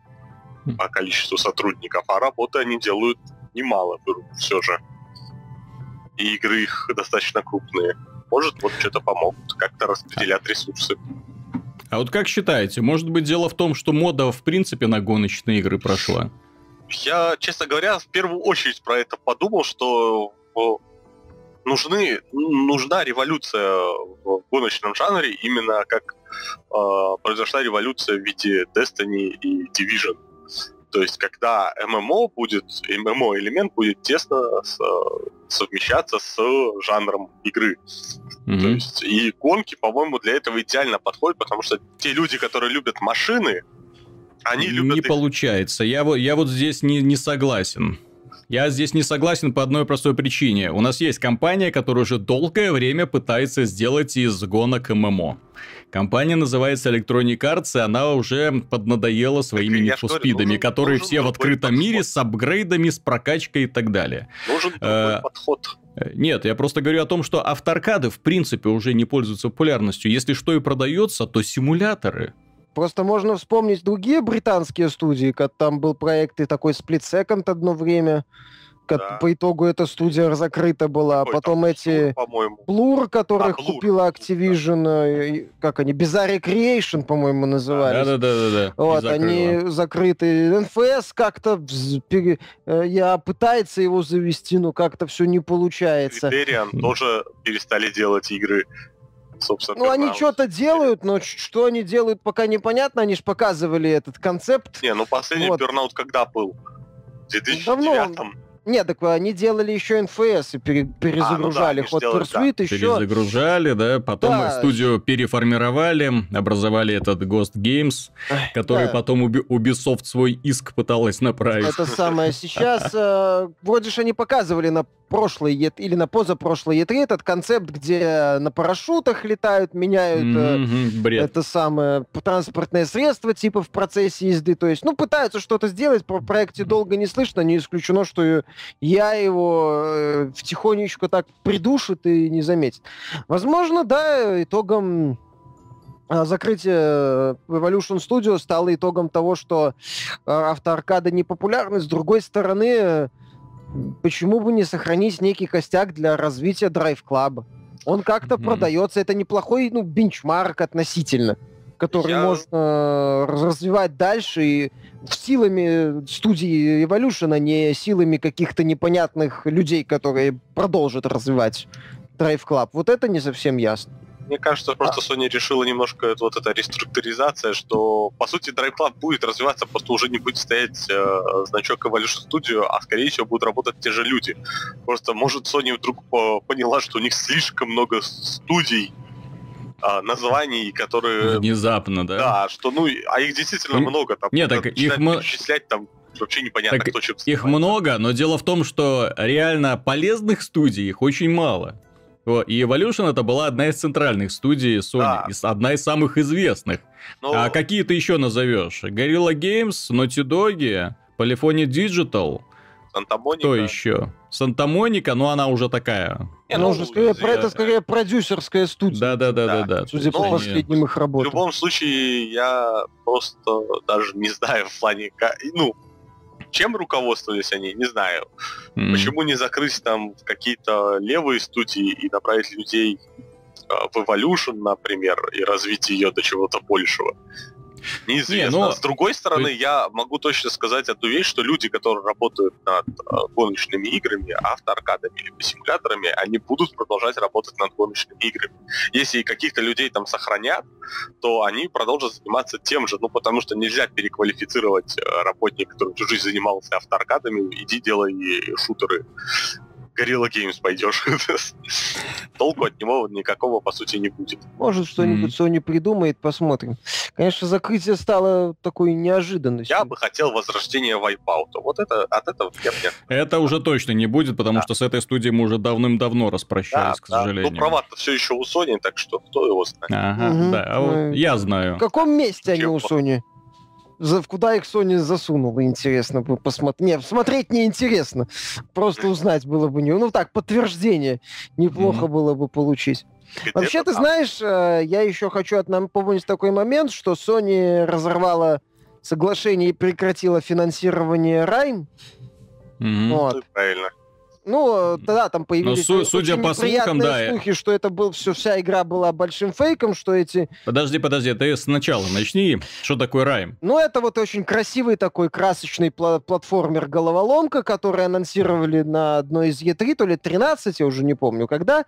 по количеству сотрудников, а работы они делают немало берут все же. И игры их достаточно крупные. Может, вот что-то помогут, как-то распределять ресурсы. А вот как считаете, может быть дело в том, что мода в принципе на гоночные игры прошла? Я, честно говоря, в первую очередь про это подумал, что нужны, нужна революция в гоночном жанре, именно как э, произошла революция в виде Destiny и Division. То есть, когда ММО будет, ММО элемент будет тесно с, совмещаться с жанром игры. Mm-hmm. То есть, и гонки, по-моему, для этого идеально подходят, потому что те люди, которые любят машины, они любят... Не их... получается. Я, вот, я вот здесь не, не согласен. Я здесь не согласен по одной простой причине. У нас есть компания, которая уже долгое время пытается сделать из гонок ММО. Компания называется Electronic Arts, и она уже поднадоела своими нефоспидами, которые все в открытом подход. мире с апгрейдами, с прокачкой и так далее. Нужен э, подход. Нет, я просто говорю о том, что авторкады в принципе уже не пользуются популярностью. Если что и продается, то симуляторы. Просто можно вспомнить другие британские студии, как там был проект и такой Split Second одно время. Да. По итогу эта студия закрыта была. Какой Потом эти Blur, которых а, Blur. купила Activision, да. как они, Bizarre Creation, по-моему, назывались. Да-да-да. Вот, они закрыты. NFS как-то э, я пытается его завести, но как-то все не получается. Criterion тоже перестали делать игры собственно. Ну, они что-то делают, но что они делают, пока непонятно. Они же показывали этот концепт. Не, ну последний вот. Burnout когда был? В 2009 Давно. Нет, так они делали еще НФС и пере- перезагружали. А, ну да, Hot Pursuit да. еще... Перезагружали, да, потом да. студию переформировали, образовали этот Ghost Games, который да. потом Ubisoft свой иск пыталась направить. Это самое. Сейчас э, вроде же они показывали на прошлый или на позапрошлый E3 этот концепт, где на парашютах летают, меняют mm-hmm, бред. это самое транспортное средство типа в процессе езды. То есть, ну, пытаются что-то сделать, про проекте долго не слышно, не исключено, что я его э, втихонечку так придушит и не заметит. Возможно, да, итогом а, закрытие Evolution Studio стало итогом того, что автоаркада не популярны. С другой стороны, почему бы не сохранить некий костяк для развития Drive Club? Он как-то mm-hmm. продается, это неплохой ну, бенчмарк относительно, который Я... можно э, развивать дальше и силами студии Evolution, а не силами каких-то непонятных людей, которые продолжат развивать Drive Club. Вот это не совсем ясно. Мне кажется, просто а. Sony решила немножко вот эта реструктуризация, что по сути Drive Club будет развиваться, просто уже не будет стоять э, значок Evolution Studio, а скорее всего будут работать те же люди. Просто может Sony вдруг поняла, что у них слишком много студий, а, названий, которые... Внезапно, да? Да, что, ну, а их действительно много. Там, Нет, так их... Мы... Перечислять там вообще непонятно, так кто чем Их много, но дело в том, что реально полезных студий их очень мало. И Evolution это была одна из центральных студий Sony, да. одна из самых известных. Но... Ну, а какие ты еще назовешь? Gorilla Games, Naughty Dog, Polyphony Digital. Санта-Моника. Кто еще? Санта-Моника, но она уже такая. Не, ну, уже скорее, я... это скорее продюсерская студия. Да, да, да, да, да. Судя по последним их работам. В любом случае, я просто даже не знаю в плане, ну, чем руководствовались они, не знаю. Mm-hmm. Почему не закрыть там какие-то левые студии и направить людей а, в Evolution, например, и развить ее до чего-то большего? Неизвестно. Не, ну, С другой стороны, есть... я могу точно сказать одну вещь, что люди, которые работают над э, гоночными играми, автоаркадами или симуляторами, они будут продолжать работать над гоночными играми. Если каких-то людей там сохранят, то они продолжат заниматься тем же, ну потому что нельзя переквалифицировать э, работника, который всю жизнь занимался автоаркадами, иди делай шутеры Gorilla Games пойдешь. Толку от него никакого, по сути, не будет. Может, что-нибудь. Sony придумает, посмотрим. Конечно, закрытие стало такой неожиданностью. Я бы хотел возвращения Wipeout. Вот это, от этого я нет. Это уже точно не будет, потому да. что с этой студией мы уже давным-давно распрощались, да, к сожалению. Ну, права-то все еще у Sony, так что кто его знает. Ага, угу. да, а вот я знаю. В каком месте они у Sony? За, куда их Sony засунула, интересно бы посмотреть. Не, смотреть не интересно. Просто узнать было бы не... Ну так, подтверждение неплохо mm-hmm. было бы получить. Вообще, ты знаешь, э, я еще хочу от нам помнить такой момент, что Sony разорвала соглашение и прекратила финансирование Райм. Mm-hmm. Вот. Правильно. Ну, тогда там появились ну, судя по слухам, да. слухи, что это был все, вся игра была большим фейком, что эти... Подожди, подожди, ты сначала начни. Что такое Райм? Ну, это вот очень красивый такой красочный пла- платформер-головоломка, который анонсировали на одной из E3, то ли 13, я уже не помню когда.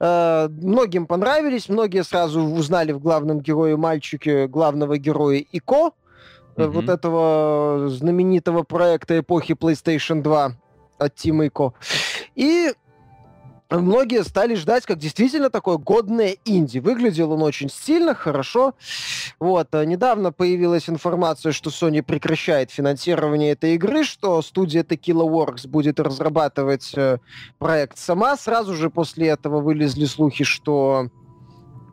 Э, многим понравились, многие сразу узнали в главном герое мальчике главного героя Ико, mm-hmm. вот этого знаменитого проекта эпохи PlayStation 2 от Тима Ико. И многие стали ждать, как действительно такое годное инди. Выглядел он очень стильно, хорошо. Вот. А недавно появилась информация, что Sony прекращает финансирование этой игры, что студия Tequila Works будет разрабатывать э, проект сама. Сразу же после этого вылезли слухи, что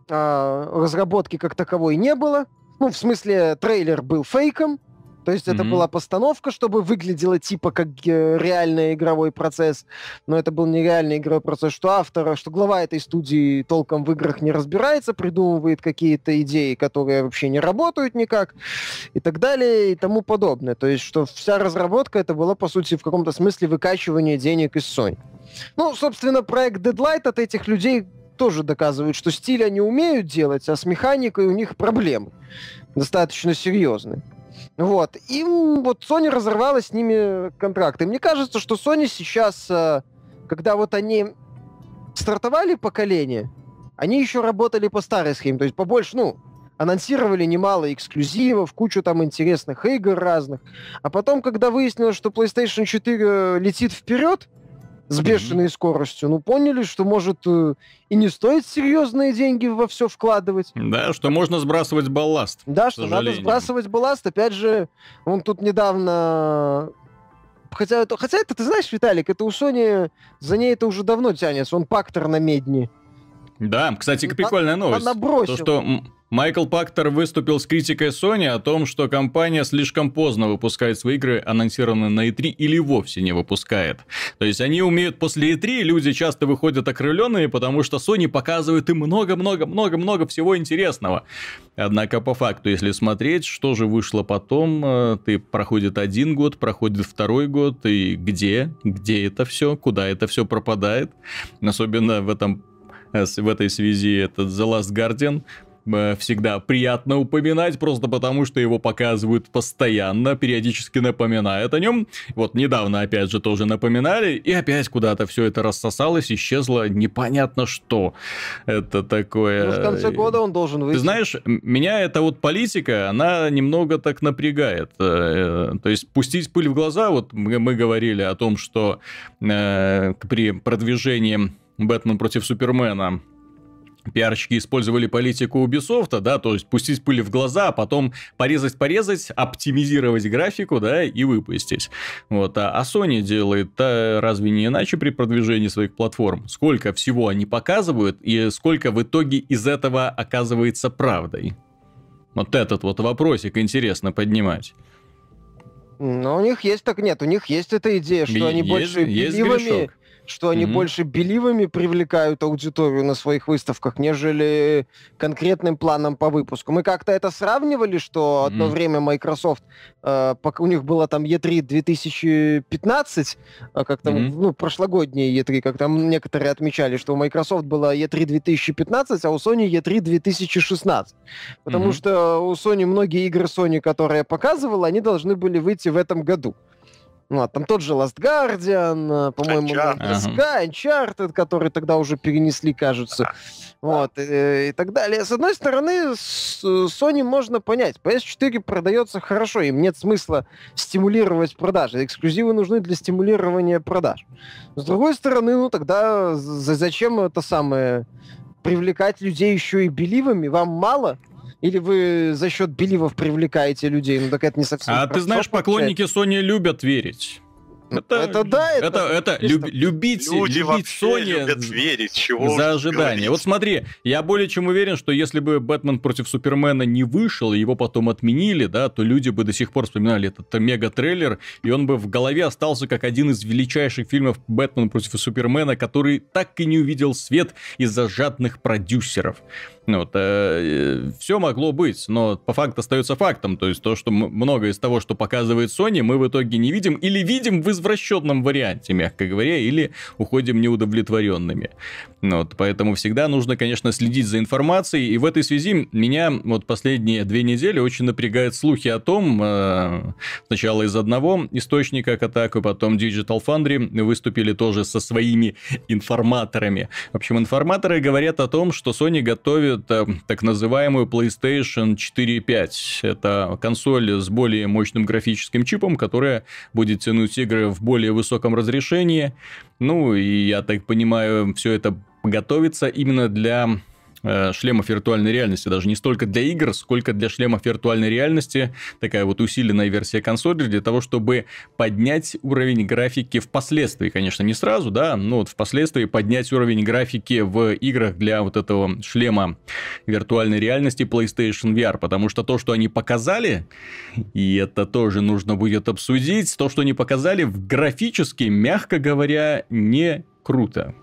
э, разработки как таковой не было. Ну, в смысле, трейлер был фейком, то есть mm-hmm. это была постановка, чтобы выглядело типа как э, реальный игровой процесс, но это был не реальный игровой процесс, что автор, что глава этой студии толком в играх не разбирается, придумывает какие-то идеи, которые вообще не работают никак, и так далее, и тому подобное. То есть что вся разработка это была, по сути, в каком-то смысле выкачивание денег из Sony. Ну, собственно, проект Deadlight от этих людей тоже доказывает, что стиль они умеют делать, а с механикой у них проблемы достаточно серьезные. Вот. И вот Sony разорвала с ними контракты. Мне кажется, что Sony сейчас, э, когда вот они стартовали поколение, они еще работали по старой схеме, то есть побольше, ну, анонсировали немало эксклюзивов, кучу там интересных игр разных. А потом, когда выяснилось, что PlayStation 4 летит вперед, с бешеной mm-hmm. скоростью. Ну, поняли, что может э, и не стоит серьезные деньги во все вкладывать. Да, что можно сбрасывать балласт. Да, что надо сбрасывать балласт. Опять же, он тут недавно Хотя, хотя это, ты знаешь, Виталик, это у Sony, за ней это уже давно тянется. Он пактор на медни. Да, кстати, прикольная новость. Она бросила. То, что Майкл Пактер выступил с критикой Sony о том, что компания слишком поздно выпускает свои игры, анонсированные на E3, или вовсе не выпускает. То есть они умеют после E3, люди часто выходят окрыленные, потому что Sony показывает им много-много-много-много всего интересного. Однако по факту, если смотреть, что же вышло потом, э, ты проходит один год, проходит второй год, и где, где это все, куда это все пропадает. Особенно в этом э, в этой связи этот The Last Guardian э, всегда приятно упоминать, просто потому что его показывают постоянно, периодически напоминают о нем. Вот недавно, опять же, тоже напоминали, и опять куда-то все это рассосалось, исчезло непонятно что. Это такое... Ну, в конце года он должен выйти. Ты знаешь, меня эта вот политика, она немного так напрягает. Э, то есть пустить пыль в глаза, вот мы, мы говорили о том, что э, при продвижении Бэтмен против Супермена пиарщики использовали политику Ubisoft, да, то есть пустить пыль в глаза, а потом порезать-порезать, оптимизировать графику, да, и выпустить. Вот, а, а Sony делает а разве не иначе при продвижении своих платформ? Сколько всего они показывают и сколько в итоге из этого оказывается правдой? Вот этот вот вопросик интересно поднимать. Но у них есть так нет, у них есть эта идея, что есть, они больше есть беливами, грешок что они mm-hmm. больше беливами привлекают аудиторию на своих выставках, нежели конкретным планом по выпуску. Мы как-то это сравнивали, что одно mm-hmm. время Microsoft, э, у них было там E3 2015, э, как там, mm-hmm. ну, прошлогодние E3, как там некоторые отмечали, что у Microsoft было E3 2015, а у Sony E3 2016. Потому mm-hmm. что у Sony многие игры Sony, которые я показывал, они должны были выйти в этом году. Ну, а там тот же Last Guardian, э, по-моему, Uncharted. Sky, Uncharted, который тогда уже перенесли, кажется. Вот, и, и так далее. С одной стороны, с Sony можно понять. PS4 продается хорошо, им нет смысла стимулировать продажи. Эксклюзивы нужны для стимулирования продаж. С другой стороны, ну тогда зачем это самое привлекать людей еще и беливами? Вам мало? Или вы за счет беливов привлекаете людей? Ну так это не совсем... А ты знаешь, поклонники Sony любят верить. Ну, это, это да, это, это, это люб, любить, Люди любить Sony любят верить, чего за ожидание. Вот смотри, я более чем уверен, что если бы Бэтмен против Супермена не вышел, его потом отменили, да, то люди бы до сих пор вспоминали этот мега-трейлер, и он бы в голове остался как один из величайших фильмов Бэтмен против Супермена, который так и не увидел свет из-за жадных продюсеров. Ну вот, э, все могло быть, но по факту остается фактом. То есть то, что многое из того, что показывает Sony, мы в итоге не видим или видим в извращенном варианте, мягко говоря, или уходим неудовлетворенными. Ну вот, поэтому всегда нужно, конечно, следить за информацией. И в этой связи меня вот последние две недели очень напрягают слухи о том, э, сначала из одного источника Kotaku, потом Digital Foundry выступили тоже со своими информаторами. В общем, информаторы говорят о том, что Sony готовит это так называемую PlayStation 4.5. Это консоль с более мощным графическим чипом, которая будет тянуть игры в более высоком разрешении. Ну, и я так понимаю, все это готовится именно для Э, шлемов виртуальной реальности, даже не столько для игр, сколько для шлемов виртуальной реальности, такая вот усиленная версия консоли для того, чтобы поднять уровень графики впоследствии, конечно, не сразу, да, но вот впоследствии поднять уровень графики в играх для вот этого шлема виртуальной реальности PlayStation VR, потому что то, что они показали, и это тоже нужно будет обсудить, то, что они показали, в графически, мягко говоря, не круто.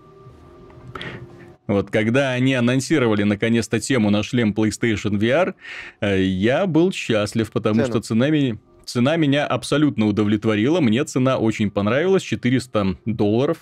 Вот когда они анонсировали наконец-то тему на шлем PlayStation VR, э, я был счастлив, потому Цену. что цена меня, цена меня абсолютно удовлетворила. Мне цена очень понравилась, 400 долларов.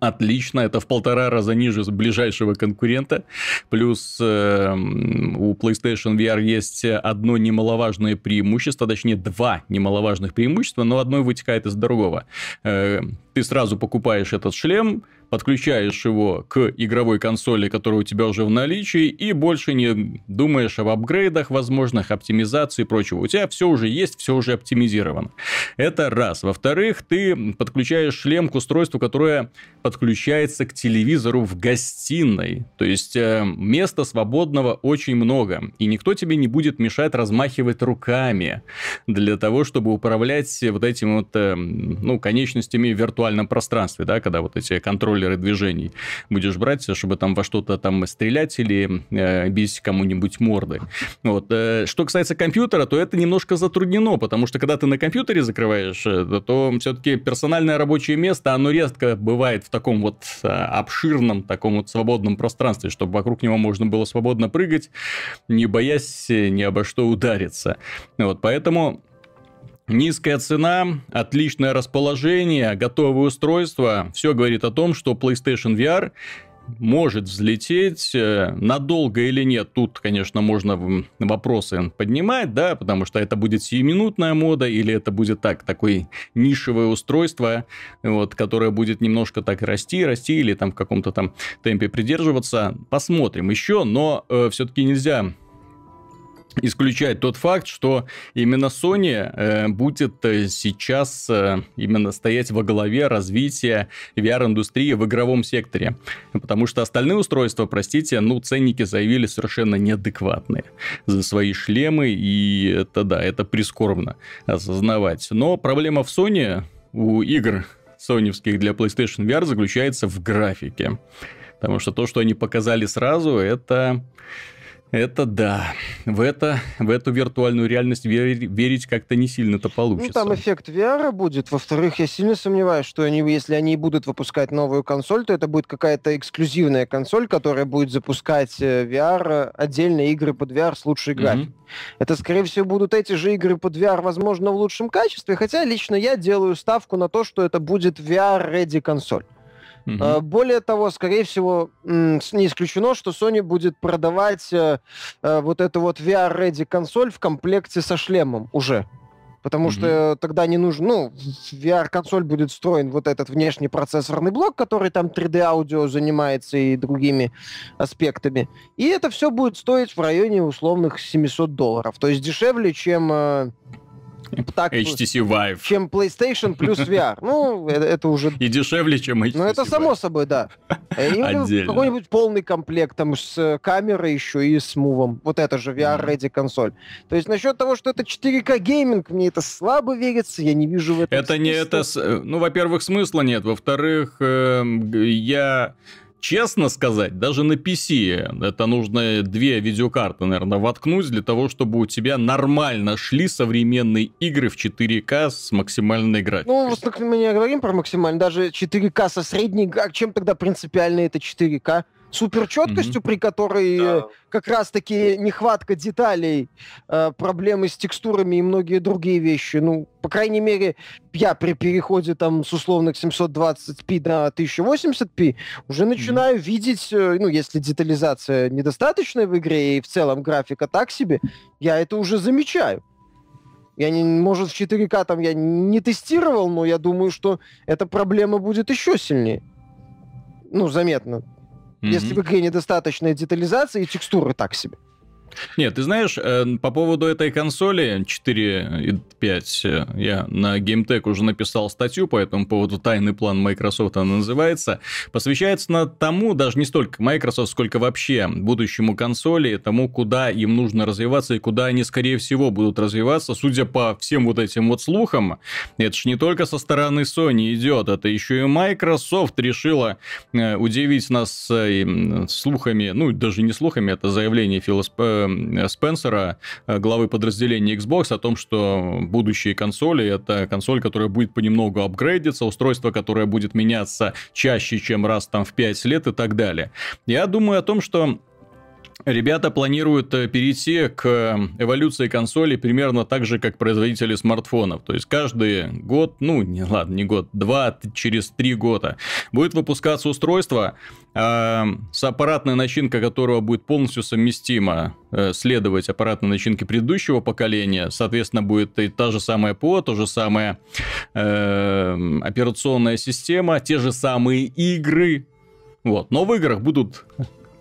Отлично, это в полтора раза ниже ближайшего конкурента. Плюс э, у PlayStation VR есть одно немаловажное преимущество, точнее два немаловажных преимущества, но одно вытекает из другого. Э, ты сразу покупаешь этот шлем, подключаешь его к игровой консоли, которая у тебя уже в наличии, и больше не думаешь об апгрейдах возможных, оптимизации и прочего. У тебя все уже есть, все уже оптимизировано. Это раз. Во-вторых, ты подключаешь шлем к устройству, которое подключается к телевизору в гостиной. То есть э, места свободного очень много. И никто тебе не будет мешать размахивать руками для того, чтобы управлять вот этими вот, э, ну, конечностями в виртуальном пространстве, да, когда вот эти контроллеры контроллеры движений будешь брать, чтобы там во что-то там стрелять или э, бить кому-нибудь морды. Вот. Э, что касается компьютера, то это немножко затруднено, потому что когда ты на компьютере закрываешь, э, то все-таки персональное рабочее место, оно редко бывает в таком вот э, обширном, таком вот свободном пространстве, чтобы вокруг него можно было свободно прыгать, не боясь ни обо что удариться. Вот, поэтому Низкая цена, отличное расположение, готовое устройство. Все говорит о том, что PlayStation VR может взлететь, э, надолго или нет, тут, конечно, можно вопросы поднимать, да, потому что это будет сиюминутная мода, или это будет так, такое нишевое устройство, вот, которое будет немножко так расти, расти, или там в каком-то там темпе придерживаться, посмотрим еще, но э, все-таки нельзя исключает тот факт, что именно Sony э, будет э, сейчас э, именно стоять во главе развития VR-индустрии в игровом секторе. Потому что остальные устройства, простите, ну, ценники заявили совершенно неадекватные за свои шлемы, и это, да, это прискорбно осознавать. Но проблема в Sony у игр соневских для PlayStation VR заключается в графике. Потому что то, что они показали сразу, это это да. В, это, в эту виртуальную реальность верить, верить как-то не сильно-то получится. Ну, там эффект VR будет. Во-вторых, я сильно сомневаюсь, что они, если они будут выпускать новую консоль, то это будет какая-то эксклюзивная консоль, которая будет запускать э, VR, отдельные игры под VR с лучшей графикой. Mm-hmm. Это, скорее всего, будут эти же игры под VR, возможно, в лучшем качестве, хотя лично я делаю ставку на то, что это будет VR-ready консоль. Угу. Более того, скорее всего, не исключено, что Sony будет продавать э, э, вот эту вот VR-ready консоль в комплекте со шлемом уже. Потому mm что тогда не нужно, ну, VR-консоль будет встроен вот этот внешний процессорный блок, который там 3D-аудио занимается и другими аспектами. И это все будет стоить в районе условных 700 долларов. То есть дешевле, чем так, HTC Vive. Чем PlayStation плюс VR. Ну, это, это уже... И дешевле, чем HTC Ну, это само собой, да. Какой-нибудь полный комплект там с камерой еще и с мувом. Вот это же VR-ready консоль. То есть насчет того, что это 4К гейминг, мне это слабо верится, я не вижу в этом Это не это... Ну, во-первых, смысла нет. Во-вторых, эм, я честно сказать, даже на PC это нужно две видеокарты, наверное, воткнуть для того, чтобы у тебя нормально шли современные игры в 4К с максимальной графикой. Ну, мы не говорим про максимально, даже 4К со средней, а чем тогда принципиально это 4К? Суперчеткостью, mm-hmm. при которой да. как раз-таки нехватка деталей, э, проблемы с текстурами и многие другие вещи. Ну, по крайней мере, я при переходе там с условных 720p на 1080p уже начинаю mm-hmm. видеть, э, ну, если детализация недостаточная в игре и в целом графика так себе, я это уже замечаю. Я не, может, в 4К там я не тестировал, но я думаю, что эта проблема будет еще сильнее. Ну, заметно. Mm-hmm. Если в игре недостаточная детализация и текстуры так себе. Нет, ты знаешь, э, по поводу этой консоли 4.5 э, я на GameTech уже написал статью по этому поводу «Тайный план Microsoft» она называется. Посвящается на тому, даже не столько Microsoft, сколько вообще будущему консоли, тому, куда им нужно развиваться и куда они, скорее всего, будут развиваться. Судя по всем вот этим вот слухам, это же не только со стороны Sony идет, это еще и Microsoft решила э, удивить нас слухами, ну, даже не слухами, это заявление Фила Спенсера, э, главы подразделения Xbox, о том, что будущие консоли — это консоль, которая будет понемногу апгрейдиться, устройство, которое будет меняться чаще, чем раз там в 5 лет и так далее. Я думаю о том, что Ребята планируют э, перейти к эволюции консолей примерно так же, как производители смартфонов. То есть каждый год, ну, не, ладно, не год, два, через три года будет выпускаться устройство, э, с аппаратной начинкой которого будет полностью совместимо э, следовать аппаратной начинке предыдущего поколения. Соответственно, будет и та же самая ПО, та же самая э, операционная система, те же самые игры. Вот. Но в играх будут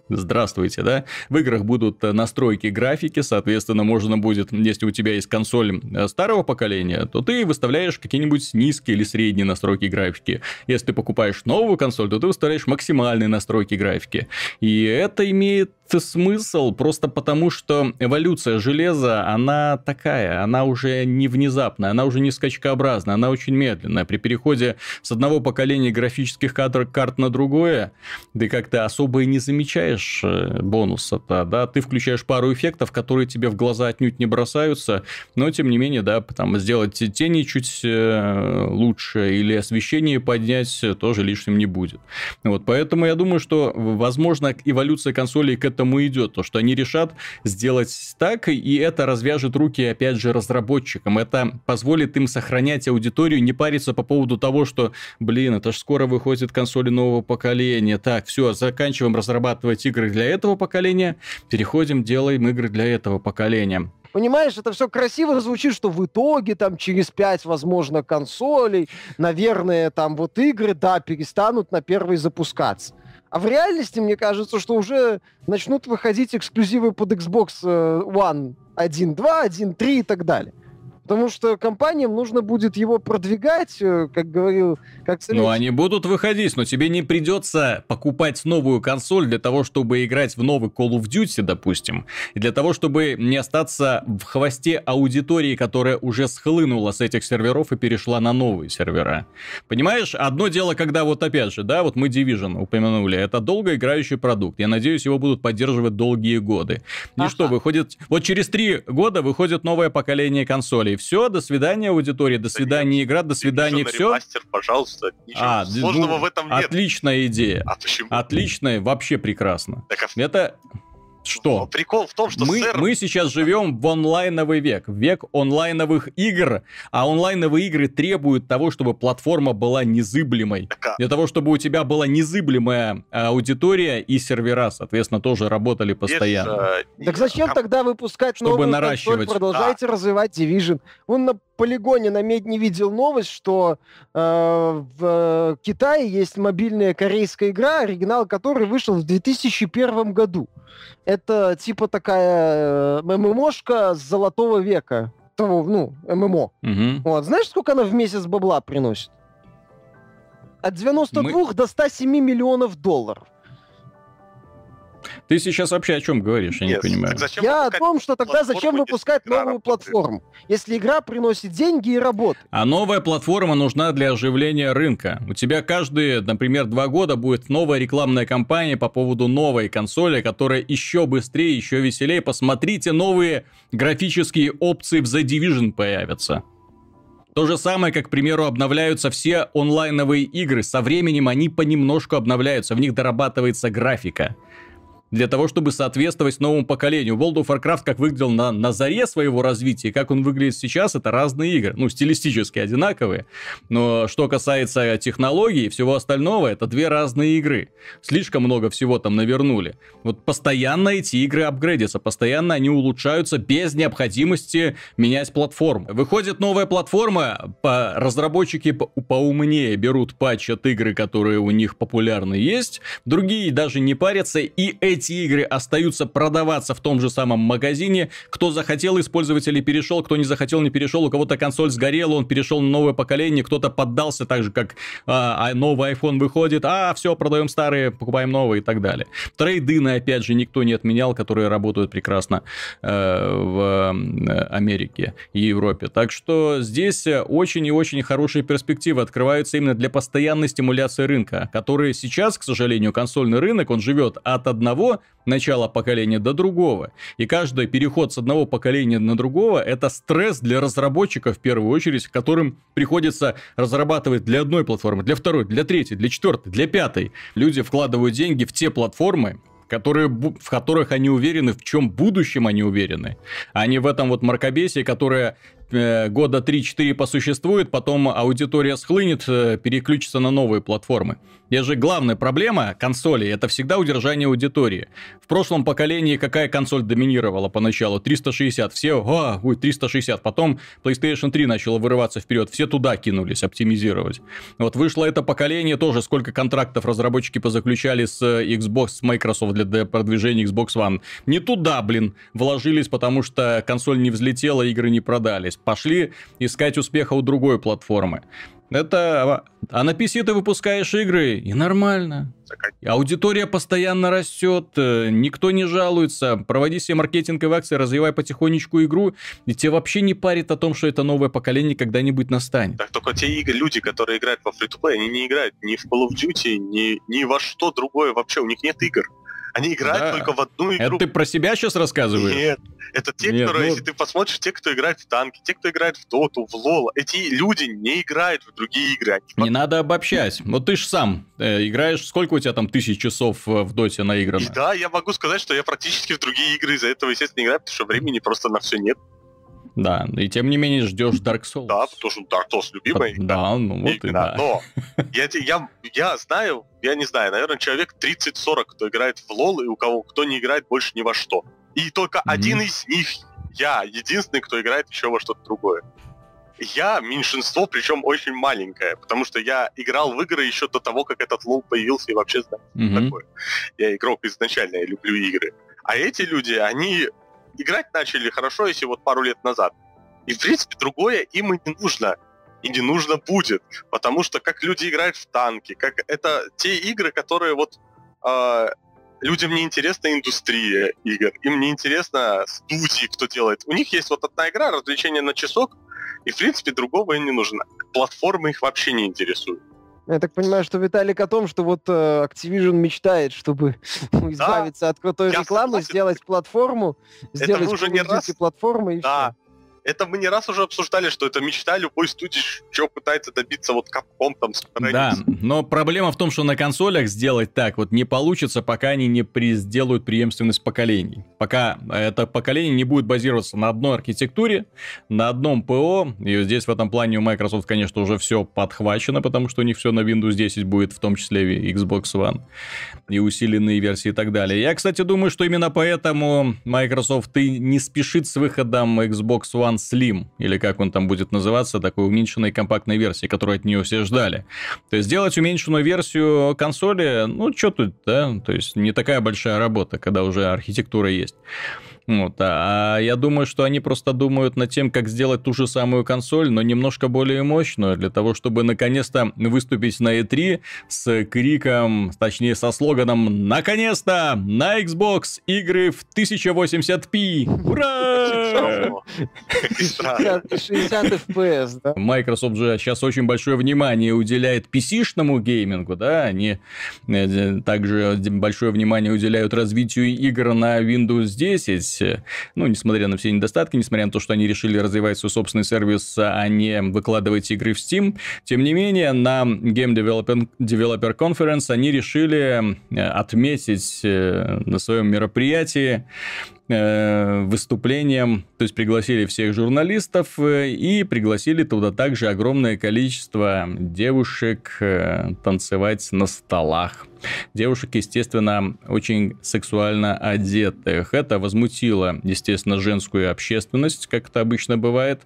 здравствуйте, да, в играх будут э, настройки графики, соответственно, можно будет, если у тебя есть консоль э, старого поколения, то ты выставляешь какие-нибудь низкие или средние настройки графики. Если ты покупаешь новую консоль, то ты выставляешь максимальные настройки графики. И это имеет смысл просто потому, что эволюция железа, она такая, она уже не внезапная, она уже не скачкообразная, она очень медленная. При переходе с одного поколения графических карт, карт на другое, ты как-то особо и не замечаешь э, бонуса-то, да, ты включаешь пару эффектов, которые тебе в глаза отнюдь не бросаются, но тем не менее, да, там сделать тени чуть э, лучше или освещение поднять тоже лишним не будет. Вот, поэтому я думаю, что, возможно, эволюция консолей к этому идет, то, что они решат сделать так, и это развяжет руки, опять же, разработчикам. Это позволит им сохранять аудиторию, не париться по поводу того, что, блин, это же скоро выходят консоли нового поколения. Так, все, заканчиваем разрабатывать игры для этого поколения, переходим, делаем игры для этого поколения. Понимаешь, это все красиво звучит, что в итоге там через пять, возможно, консолей, наверное, там вот игры, да, перестанут на первой запускаться. А в реальности, мне кажется, что уже начнут выходить эксклюзивы под Xbox э, One 1.2, 1.3 и так далее. Потому что компаниям нужно будет его продвигать, э, как говорил, как Ну, они будут выходить, но тебе не придется покупать новую консоль для того, чтобы играть в новый Call of Duty, допустим, и для того, чтобы не остаться в хвосте аудитории, которая уже схлынула с этих серверов и перешла на новые сервера. Понимаешь, одно дело, когда вот опять же, да, вот мы Division упомянули, это долгоиграющий продукт. Я надеюсь, его будут поддерживать долгие годы. И ага. что, выходит, вот через три года выходит новое поколение консолей и все, до свидания, аудитория, до свидания, да игра, до свидания, все. Ремастер, пожалуйста, ничего а, сложного ну, в этом нет. Отличная идея. А почему? Отличная, вообще прекрасно. Так, а... Это что? Но прикол в том, что мы, сэр... мы сейчас живем в онлайновый век, век онлайновых игр, а онлайновые игры требуют того, чтобы платформа была незыблемой. Так, а... Для того, чтобы у тебя была незыблемая аудитория и сервера, соответственно, тоже работали постоянно. Без, так зачем а... тогда выпускать чтобы новую наращивать? консоль, продолжайте да. развивать Division? Вон на полигоне на медне видел новость, что э, в Китае есть мобильная корейская игра, оригинал которой вышел в 2001 году. Это типа такая э, ММОшка с золотого века. Того, ну, ММО. Угу. Вот. Знаешь, сколько она в месяц бабла приносит? От 92 Мы... до 107 миллионов долларов. Ты сейчас вообще о чем говоришь, я Нет, не понимаю. Я о том, что тогда зачем выпускать новую платформу, если игра приносит деньги и работу. А новая платформа нужна для оживления рынка. У тебя каждые, например, два года будет новая рекламная кампания по поводу новой консоли, которая еще быстрее, еще веселее. Посмотрите, новые графические опции в The Division появятся. То же самое, как, к примеру, обновляются все онлайновые игры. Со временем они понемножку обновляются, в них дорабатывается графика для того, чтобы соответствовать новому поколению. World of Warcraft как выглядел на, на заре своего развития, как он выглядит сейчас, это разные игры. Ну, стилистически одинаковые. Но что касается технологий и всего остального, это две разные игры. Слишком много всего там навернули. Вот постоянно эти игры апгрейдятся, постоянно они улучшаются без необходимости менять платформу. Выходит новая платформа, по разработчики по поумнее берут патч от игры, которые у них популярны есть, другие даже не парятся, и эти эти игры остаются продаваться в том же самом магазине. Кто захотел использовать или перешел, кто не захотел, не перешел. У кого-то консоль сгорела, он перешел на новое поколение, кто-то поддался так же, как а, а новый iPhone выходит. А, все, продаем старые, покупаем новые и так далее. Трейдины, опять же, никто не отменял, которые работают прекрасно э, в э, Америке и Европе. Так что здесь очень и очень хорошие перспективы открываются именно для постоянной стимуляции рынка, который сейчас, к сожалению, консольный рынок, он живет от одного начала поколения до другого. И каждый переход с одного поколения на другого – это стресс для разработчиков в первую очередь, которым приходится разрабатывать для одной платформы, для второй, для третьей, для четвертой, для пятой. Люди вкладывают деньги в те платформы, которые, в которых они уверены, в чем будущем они уверены. А не в этом вот мракобесии, которое года 3-4 посуществует, потом аудитория схлынет, э, переключится на новые платформы. И же главная проблема консолей – это всегда удержание аудитории. В прошлом поколении какая консоль доминировала поначалу? 360. Все, а, ой, 360. Потом PlayStation 3 начала вырываться вперед. Все туда кинулись оптимизировать. Вот вышло это поколение тоже, сколько контрактов разработчики позаключали с э, Xbox, с Microsoft для продвижения Xbox One. Не туда, блин, вложились, потому что консоль не взлетела, игры не продались пошли искать успеха у другой платформы. Это... А на PC ты выпускаешь игры, и нормально. Аудитория постоянно растет, э, никто не жалуется. Проводи себе маркетинговые акции, развивай потихонечку игру, и тебе вообще не парит о том, что это новое поколение когда-нибудь настанет. Так только те игры, люди, которые играют во фри-то-плей, они не играют ни в Call of Duty, ни, ни во что другое вообще, у них нет игр. Они играют да. только в одну игру. Это ты про себя сейчас рассказываешь? Нет, это те, Нет, которые, ну... если ты посмотришь, те, кто играет в танки, те, кто играет в доту, в лол, эти люди не играют в другие игры. Они... Не надо обобщать. Вот ты ж сам э, играешь, сколько у тебя там тысяч часов э, в доте наиграно? И да, я могу сказать, что я практически в другие игры из-за этого, естественно, играю, потому что времени просто на все нет. Да, и тем не менее ждешь Dark Souls. Да, потому что Dark Souls любимая игра. Да, ну вот игра. и да. Но я, я, я знаю, я не знаю, наверное, человек 30-40, кто играет в лол, и у кого кто не играет больше ни во что. И только mm-hmm. один из них, я, единственный, кто играет еще во что-то другое. Я меньшинство, причем очень маленькое, потому что я играл в игры еще до того, как этот лол появился и вообще знаю, mm-hmm. такое. Я игрок изначально, я люблю игры. А эти люди, они играть начали хорошо, если вот пару лет назад. И, в принципе, другое им и не нужно. И не нужно будет. Потому что как люди играют в танки, как это те игры, которые вот э, людям не интересна индустрия игр, им не интересно студии, кто делает. У них есть вот одна игра, развлечение на часок, и, в принципе, другого им не нужно. Платформы их вообще не интересуют. Я так понимаю, что Виталик о том, что вот э, Activision мечтает, чтобы избавиться от крутой рекламы, сделать платформу, сделать уже не раз... платформы и да. все это мы не раз уже обсуждали, что это мечта любой студии, что пытается добиться вот Capcom там Да, но проблема в том, что на консолях сделать так вот не получится, пока они не при... сделают преемственность поколений. Пока это поколение не будет базироваться на одной архитектуре, на одном ПО, и здесь в этом плане у Microsoft, конечно, уже все подхвачено, потому что у них все на Windows 10 будет, в том числе и Xbox One, и усиленные версии и так далее. Я, кстати, думаю, что именно поэтому Microsoft и не спешит с выходом Xbox One One Slim, или как он там будет называться, такой уменьшенной компактной версии, которую от нее все ждали. То есть сделать уменьшенную версию консоли, ну, что тут, да, то есть не такая большая работа, когда уже архитектура есть. Вот, а, я думаю, что они просто думают над тем, как сделать ту же самую консоль, но немножко более мощную, для того, чтобы наконец-то выступить на E3 с криком, точнее со слоганом «Наконец-то! На Xbox игры в 1080p! Ура!» 60 FPS, да? Microsoft же сейчас очень большое внимание уделяет PC-шному геймингу, да, они э, также большое внимание уделяют развитию игр на Windows 10, здесь, ну, несмотря на все недостатки, несмотря на то, что они решили развивать свой собственный сервис, а не выкладывать игры в Steam, тем не менее, на Game Developer, Conference они решили э, отметить э, на своем мероприятии Э, выступлением, то есть пригласили всех журналистов э, и пригласили туда также огромное количество девушек э, танцевать на столах. Девушек, естественно, очень сексуально одетых. Это возмутило, естественно, женскую общественность, как это обычно бывает.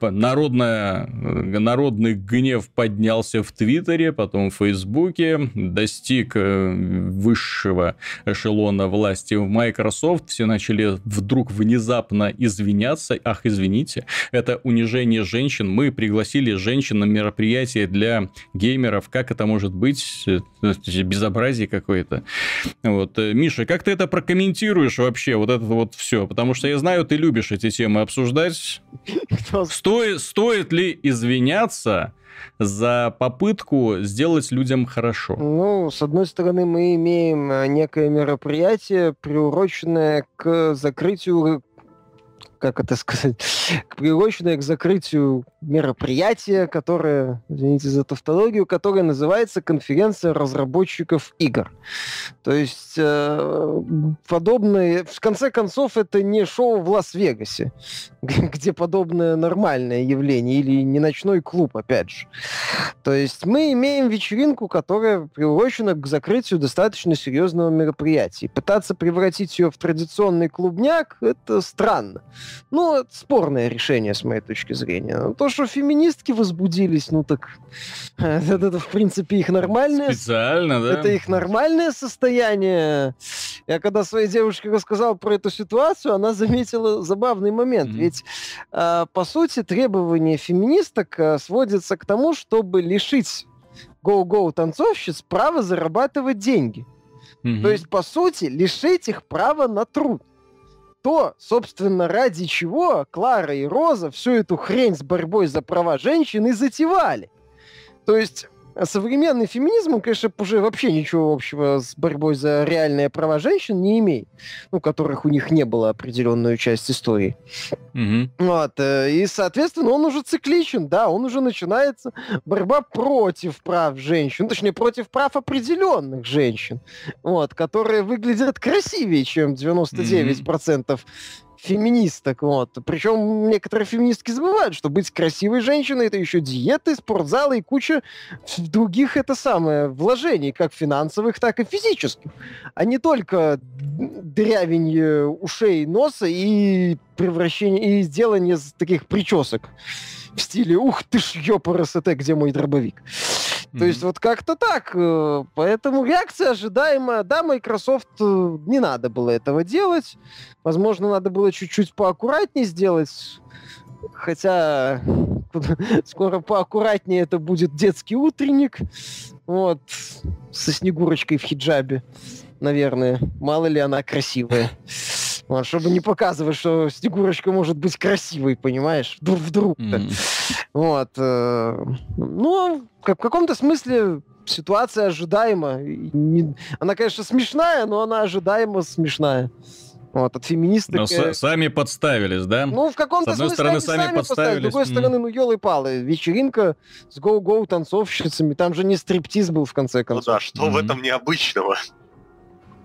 Народная, народный гнев поднялся в Твиттере, потом в Фейсбуке, достиг высшего эшелона власти в Microsoft, все начали вдруг внезапно извиняться. Ах, извините, это унижение женщин. Мы пригласили женщин на мероприятие для геймеров. Как это может быть? Безобразие какое-то. Вот. Э, Миша, как ты это прокомментируешь вообще, вот это вот все? Потому что я знаю, ты любишь эти темы обсуждать. Стоит, стоит ли извиняться за попытку сделать людям хорошо? Ну, с одной стороны, мы имеем э, некое мероприятие, приуроченное к закрытию как это сказать, приуроченное к закрытию мероприятия, которое, извините за тавтологию, которое называется конференция разработчиков игр. То есть э, подобное, в конце концов, это не шоу в Лас-Вегасе, где подобное нормальное явление, или не ночной клуб, опять же. То есть мы имеем вечеринку, которая приурочена к закрытию достаточно серьезного мероприятия. Пытаться превратить ее в традиционный клубняк, это странно. Ну, спорное решение, с моей точки зрения. То, что феминистки возбудились, ну так... Это, это в принципе, их нормальное... Специально, да? Это их нормальное состояние. Я когда своей девушке рассказал про эту ситуацию, она заметила забавный момент. Mm-hmm. Ведь, э, по сути, требования феминисток э, сводятся к тому, чтобы лишить гоу-гоу танцовщиц права зарабатывать деньги. Mm-hmm. То есть, по сути, лишить их права на труд то, собственно, ради чего Клара и Роза всю эту хрень с борьбой за права женщин и затевали. То есть А современный феминизм, он, конечно, уже вообще ничего общего с борьбой за реальные права женщин не имеет, ну, которых у них не было определенную часть истории. Угу. Вот, э, и, соответственно, он уже цикличен, да, он уже начинается борьба против прав женщин, точнее, против прав определенных женщин, вот, которые выглядят красивее, чем 99% угу феминисток. Вот. Причем некоторые феминистки забывают, что быть красивой женщиной это еще диеты, спортзалы и куча других это самое вложений, как финансовых, так и физических. А не только дырявень ушей, носа и превращение и сделание таких причесок в стиле «Ух ты ж, ёпарас, где мой дробовик?» Mm-hmm. То есть вот как-то так. Э, поэтому реакция ожидаемая. Да, Microsoft э, не надо было этого делать. Возможно, надо было чуть-чуть поаккуратнее сделать. Хотя скоро поаккуратнее это будет детский утренник. Вот. Со Снегурочкой в хиджабе, наверное. Мало ли она красивая. Вот, чтобы не показывать, что Снегурочка может быть красивой, понимаешь? Вдруг, вдруг-то. Mm. Вот. Э, ну, как, в каком-то смысле ситуация ожидаема. Не, она, конечно, смешная, но она ожидаемо смешная. Вот, от феминисток... Но с- сами подставились, да? Ну, в каком-то с одной смысле стороны, сами, сами подставились. С другой стороны, ну, елы-палы, вечеринка с гоу-гоу танцовщицами, там же не стриптиз был, в конце концов. Ну да, что mm-hmm. в этом необычного?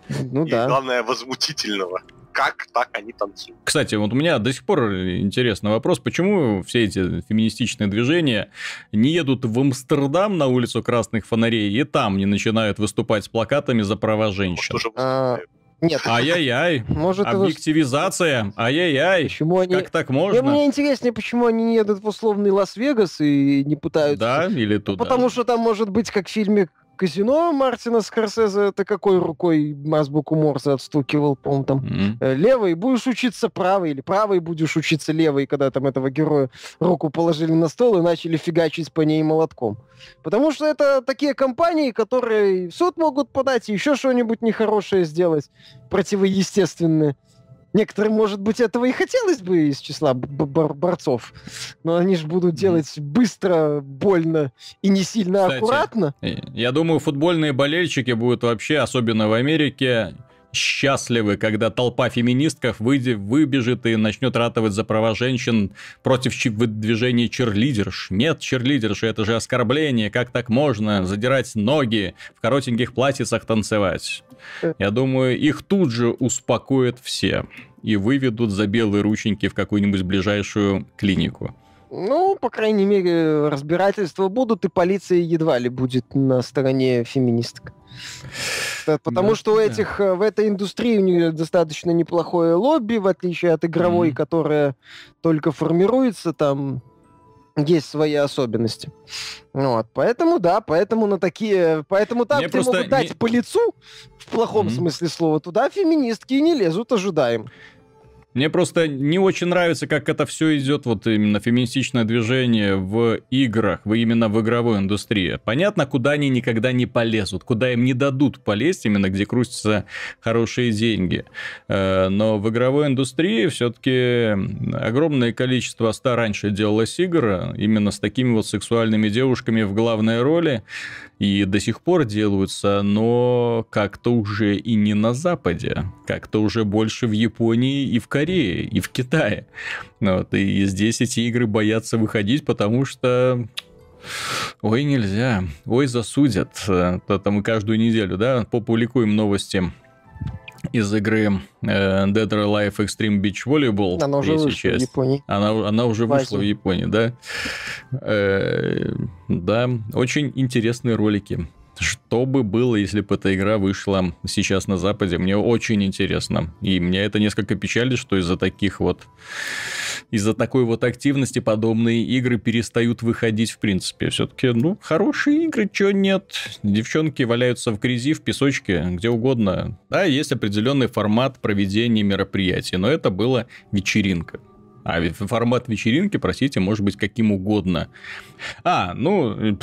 Ну И да. главное, возмутительного как так они танцуют. Кстати, вот у меня до сих пор интересный вопрос, почему все эти феминистичные движения не едут в Амстердам на улицу красных фонарей и там не начинают выступать с плакатами за права женщин? А, нет. Ай-яй-яй. Может, Объективизация. Ай-яй-яй. Почему они... Как так можно? Мне интереснее, почему они не едут в условный Лас-Вегас и не пытаются... Да, или туда. Потому что там может быть, как в фильме казино Мартина Скорсезе, ты какой рукой азбуку Морзе отстукивал, по там, mm-hmm. левой будешь учиться правой, или правой будешь учиться левой, когда там этого героя руку положили на стол и начали фигачить по ней молотком. Потому что это такие компании, которые в суд могут подать и еще что-нибудь нехорошее сделать, противоестественное. Некоторым, может быть, этого и хотелось бы из числа борцов, но они же будут делать быстро, больно и не сильно Кстати, аккуратно. Я думаю, футбольные болельщики будут вообще, особенно в Америке, счастливы, когда толпа феминистков выйдет, выбежит и начнет ратовать за права женщин против движения черлидерш. Нет, черлидерши, это же оскорбление, как так можно задирать ноги, в коротеньких платьицах танцевать. Э. Я думаю, их тут же успокоят все и выведут за белые рученьки в какую-нибудь ближайшую клинику. Ну, по крайней мере, разбирательства будут, и полиция едва ли будет на стороне феминисток. Потому да, что у этих, да. в этой индустрии у них достаточно неплохое лобби, в отличие от игровой, mm-hmm. которая только формируется, там есть свои особенности. Вот, поэтому, да, поэтому на такие... Поэтому там Мне тебе могут дать не... по лицу, в плохом mm-hmm. смысле слова, туда феминистки не лезут, ожидаем. Мне просто не очень нравится, как это все идет, вот именно феминистичное движение в играх, в именно в игровой индустрии. Понятно, куда они никогда не полезут, куда им не дадут полезть, именно где крутятся хорошие деньги. Э, но в игровой индустрии все-таки огромное количество ста раньше делалось игр, именно с такими вот сексуальными девушками в главной роли и до сих пор делаются, но как-то уже и не на Западе, как-то уже больше в Японии и в Корее, и в Китае. Вот, и здесь эти игры боятся выходить, потому что Ой, нельзя. Ой, засудят. Это мы каждую неделю, да, попубликуем новости из игры э, Dead or Alive Extreme Beach Volleyball. Она уже вышла часть. в Японии. Она, она уже в вышла в Японии, да. Э, да, очень интересные ролики. Что бы было, если бы эта игра вышла сейчас на Западе? Мне очень интересно. И меня это несколько печалит, что из-за таких вот... Из-за такой вот активности подобные игры перестают выходить в принципе. Все-таки, ну, хорошие игры, чего нет. Девчонки валяются в грязи, в песочке, где угодно. Да, есть определенный формат проведения мероприятий, но это была вечеринка. А формат вечеринки, простите, может быть каким угодно. А, ну,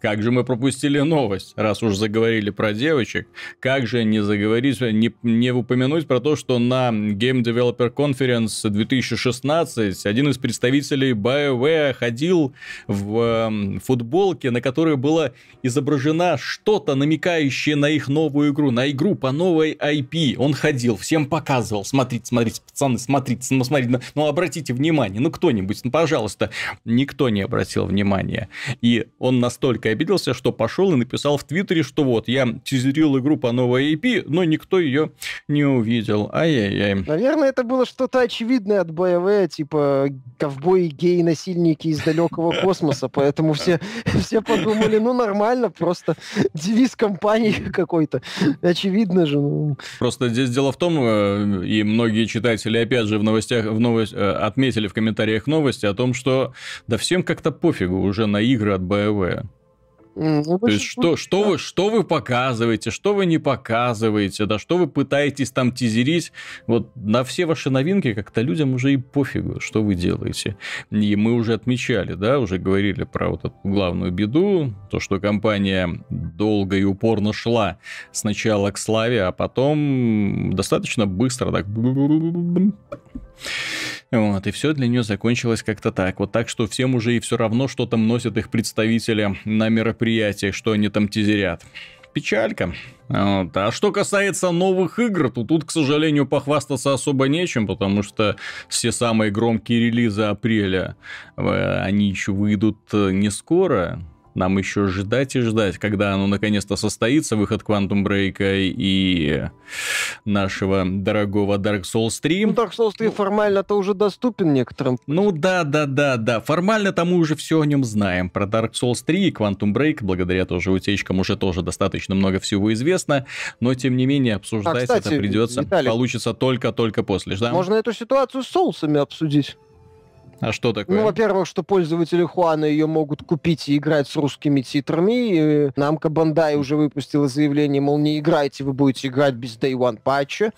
как же мы пропустили новость, раз уж заговорили про девочек, как же не заговорить, не, не упомянуть про то, что на Game Developer Conference 2016 один из представителей BioWare ходил в э, футболке, на которой была изображена что-то, намекающее на их новую игру, на игру по новой IP. Он ходил, всем показывал, смотрите, смотрите, пацаны, смотрите, ну, смотрите, ну, обратите внимание, ну, кто-нибудь, ну, пожалуйста. Никто не обратил внимания. И он настолько обиделся, что пошел и написал в Твиттере, что вот, я тизерил игру по новой IP, но никто ее не увидел. Ай-яй-яй. Наверное, это было что-то очевидное от БВ, типа ковбои, геи, насильники из далекого космоса, поэтому все, все подумали, ну, нормально, просто девиз компании какой-то. Очевидно же. Ну. Просто здесь дело в том, э, и многие читатели, опять же, в новостях, в новость, э, отметили в комментариях новости о том, что да всем как-то пофигу уже на игры от BioWare. Ну, То есть, что, что, вы, что вы показываете, что вы не показываете, да, что вы пытаетесь там тизерить, вот на все ваши новинки как-то людям уже и пофигу, что вы делаете. И мы уже отмечали, да, уже говорили про вот эту главную беду, то, что компания долго и упорно шла сначала к славе, а потом достаточно быстро так вот, и все для нее закончилось как-то так. Вот так, что всем уже и все равно, что там носят их представители на мероприятиях, что они там тизерят. Печалька. Вот. А что касается новых игр, то тут, к сожалению, похвастаться особо нечем, потому что все самые громкие релизы апреля, э, они еще выйдут э, не скоро. Нам еще ждать и ждать, когда оно наконец-то состоится, выход Quantum Break и нашего дорогого Dark Souls 3. Ну, Dark Souls 3 формально-то уже доступен некоторым. Ну да, да, да, да. Формально-то мы уже все о нем знаем. Про Dark Souls 3 и Quantum Break, благодаря тоже утечкам, уже тоже достаточно много всего известно. Но, тем не менее, обсуждать а, кстати, это придется, Виталий, получится только-только после. Да? Можно эту ситуацию с соусами обсудить. А что такое? Ну, во-первых, что пользователи Хуана ее могут купить и играть с русскими титрами. И Намка Бандай уже выпустила заявление, мол, не играйте, вы будете играть без Day One патча.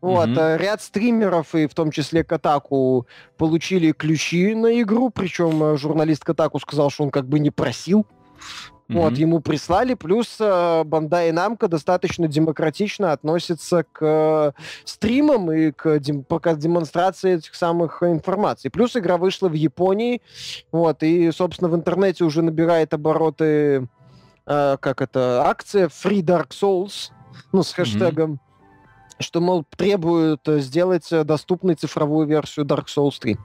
Вот. Mm-hmm. А ряд стримеров, и в том числе Катаку, получили ключи на игру, причем э, журналист Катаку сказал, что он как бы не просил. Mm-hmm. Вот, ему прислали, плюс э, Бандай Намка достаточно демократично относится к э, стримам и к дем- пока демонстрации этих самых информаций. Плюс игра вышла в Японии, вот, и, собственно, в интернете уже набирает обороты, э, как это, акция Free Dark Souls, ну, с хэштегом, mm-hmm. что, мол, требуют сделать доступной цифровую версию Dark Souls 3.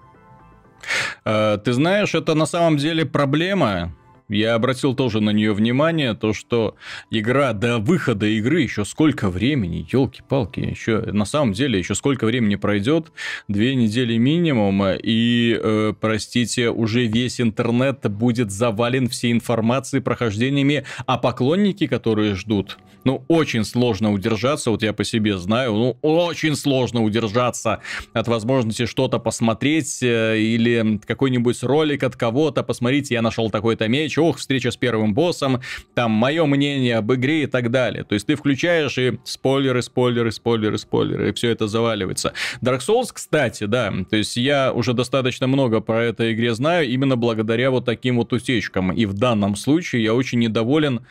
Uh, ты знаешь, это на самом деле проблема, я обратил тоже на нее внимание, то что игра до выхода игры еще сколько времени, елки-палки, еще на самом деле еще сколько времени пройдет, две недели минимум, и, э, простите, уже весь интернет будет завален всей информацией, прохождениями, а поклонники, которые ждут, ну, очень сложно удержаться, вот я по себе знаю, ну, очень сложно удержаться от возможности что-то посмотреть э, или какой-нибудь ролик от кого-то, посмотрите, я нашел такой-то меч, ох, встреча с первым боссом, там мое мнение об игре и так далее. То есть ты включаешь и спойлеры, спойлеры, спойлеры, спойлеры, и все это заваливается. Dark Souls, кстати, да, то есть я уже достаточно много про этой игре знаю именно благодаря вот таким вот утечкам. И в данном случае я очень недоволен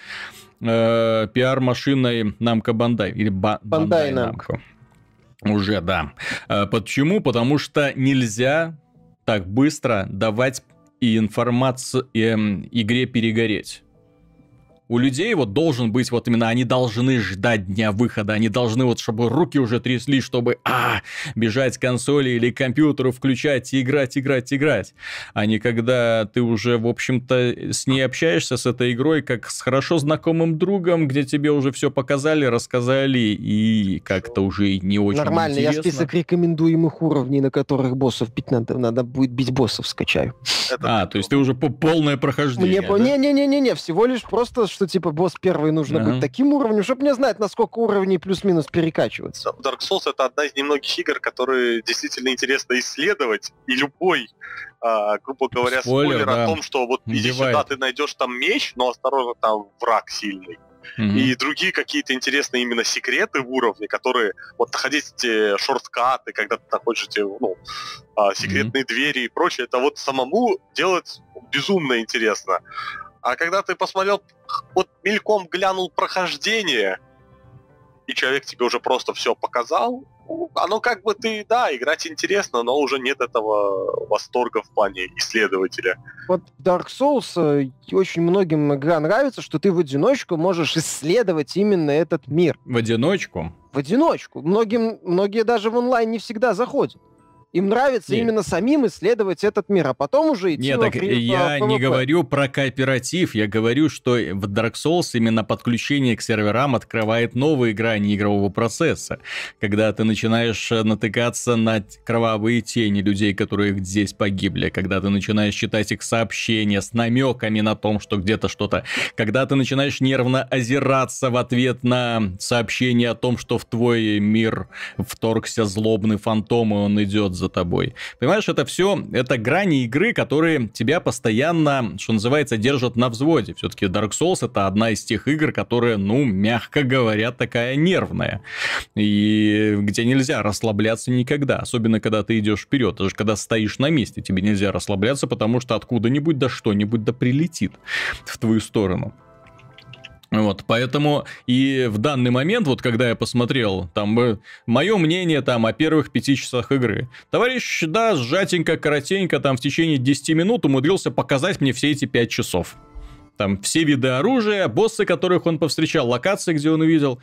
э, пиар-машиной Намка Бандай. Или ба- Бандай Намко. Уже, да. Э, почему? Потому что нельзя так быстро давать и информацию и, эм, игре перегореть у людей вот должен быть вот именно, они должны ждать дня выхода, они должны вот, чтобы руки уже трясли, чтобы, а, бежать к консоли или к компьютеру, включать и играть, играть, играть. А не когда ты уже, в общем-то, с ней общаешься, с этой игрой, как с хорошо знакомым другом, где тебе уже все показали, рассказали, и как-то уже не очень Нормально, интересно. я список рекомендуемых уровней, на которых боссов бить надо, надо будет бить боссов, скачаю. А, то есть ты уже по полное прохождение, Не-не-не-не, всего лишь просто что типа босс первый нужно ага. быть таким уровнем, чтобы не знать, насколько уровней плюс-минус перекачиваться. Dark Souls это одна из немногих игр, которые действительно интересно исследовать, и любой а, грубо говоря, спойлер, спойлер да. о том, что вот иди сюда, ты найдешь там меч, но осторожно, там враг сильный. Mm-hmm. И другие какие-то интересные именно секреты в уровне, которые вот находить эти шорткаты, когда ты находишь эти, ну, а, секретные mm-hmm. двери и прочее, это вот самому делать безумно интересно. А когда ты посмотрел, вот мельком глянул прохождение, и человек тебе уже просто все показал, ну, оно как бы ты, да, играть интересно, но уже нет этого восторга в плане исследователя. Вот Dark Souls э, очень многим игра нравится, что ты в одиночку можешь исследовать именно этот мир. В одиночку? В одиночку. Многим, многие даже в онлайн не всегда заходят. Им нравится Нет. именно самим исследовать этот мир, а потом уже идти Нет, так при, я не говорю про кооператив, я говорю, что в Dark Souls именно подключение к серверам открывает новые грани игрового процесса. Когда ты начинаешь э, натыкаться на кровавые тени людей, которые здесь погибли, когда ты начинаешь читать их сообщения с намеками на том, что где-то что-то, когда ты начинаешь нервно озираться в ответ на сообщение о том, что в твой мир вторгся злобный фантом, и он идет за тобой. Понимаешь, это все, это грани игры, которые тебя постоянно, что называется, держат на взводе. Все-таки Dark Souls это одна из тех игр, которая, ну, мягко говоря, такая нервная. И где нельзя расслабляться никогда, особенно когда ты идешь вперед. Даже когда стоишь на месте, тебе нельзя расслабляться, потому что откуда-нибудь да что-нибудь да прилетит в твою сторону. Вот, поэтому и в данный момент, вот когда я посмотрел, там, э, мое мнение там о первых пяти часах игры. Товарищ, да, сжатенько, коротенько, там в течение 10 минут умудрился показать мне все эти 5 часов. Там все виды оружия, боссы, которых он повстречал, локации, где он увидел.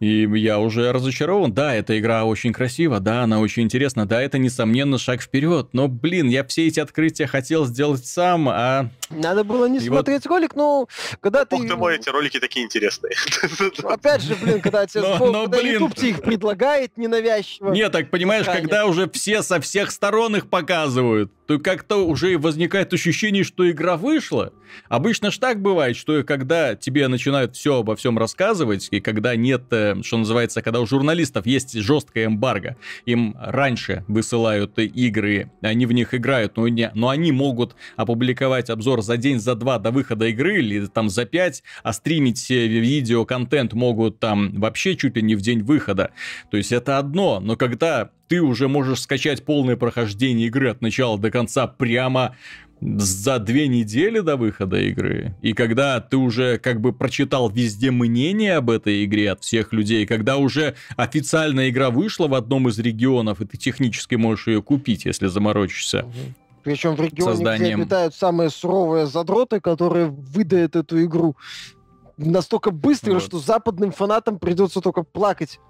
И я уже разочарован. Да, эта игра очень красива, да, она очень интересна, да, это, несомненно, шаг вперед. Но, блин, я все эти открытия хотел сделать сам, а... Надо было не и смотреть вот... ролик, но когда ты... Бог ты мой, эти ролики такие интересные. Опять же, блин, когда тебе но, но, когда блин... YouTube тебе их предлагает ненавязчиво. Нет, так понимаешь, когда уже все со всех сторон их показывают, то как-то уже возникает ощущение, что игра вышла. Обычно ж так бывает, что когда тебе начинают все обо всем рассказывать, и когда нет, э, что называется, когда у журналистов есть жесткая эмбарго, им раньше высылают игры, они в них играют, но, не, но они могут опубликовать обзор за день, за два до выхода игры, или там за пять, а стримить э, видеоконтент могут там вообще чуть ли не в день выхода. То есть это одно, но когда ты уже можешь скачать полное прохождение игры от начала до конца прямо за две недели до выхода игры. И когда ты уже как бы прочитал везде мнение об этой игре от всех людей, когда уже официальная игра вышла в одном из регионов, и ты технически можешь ее купить, если заморочишься. Причем в регионе, созданием... где обитают самые суровые задроты, которые выдают эту игру настолько быстро, вот. что западным фанатам придется только плакать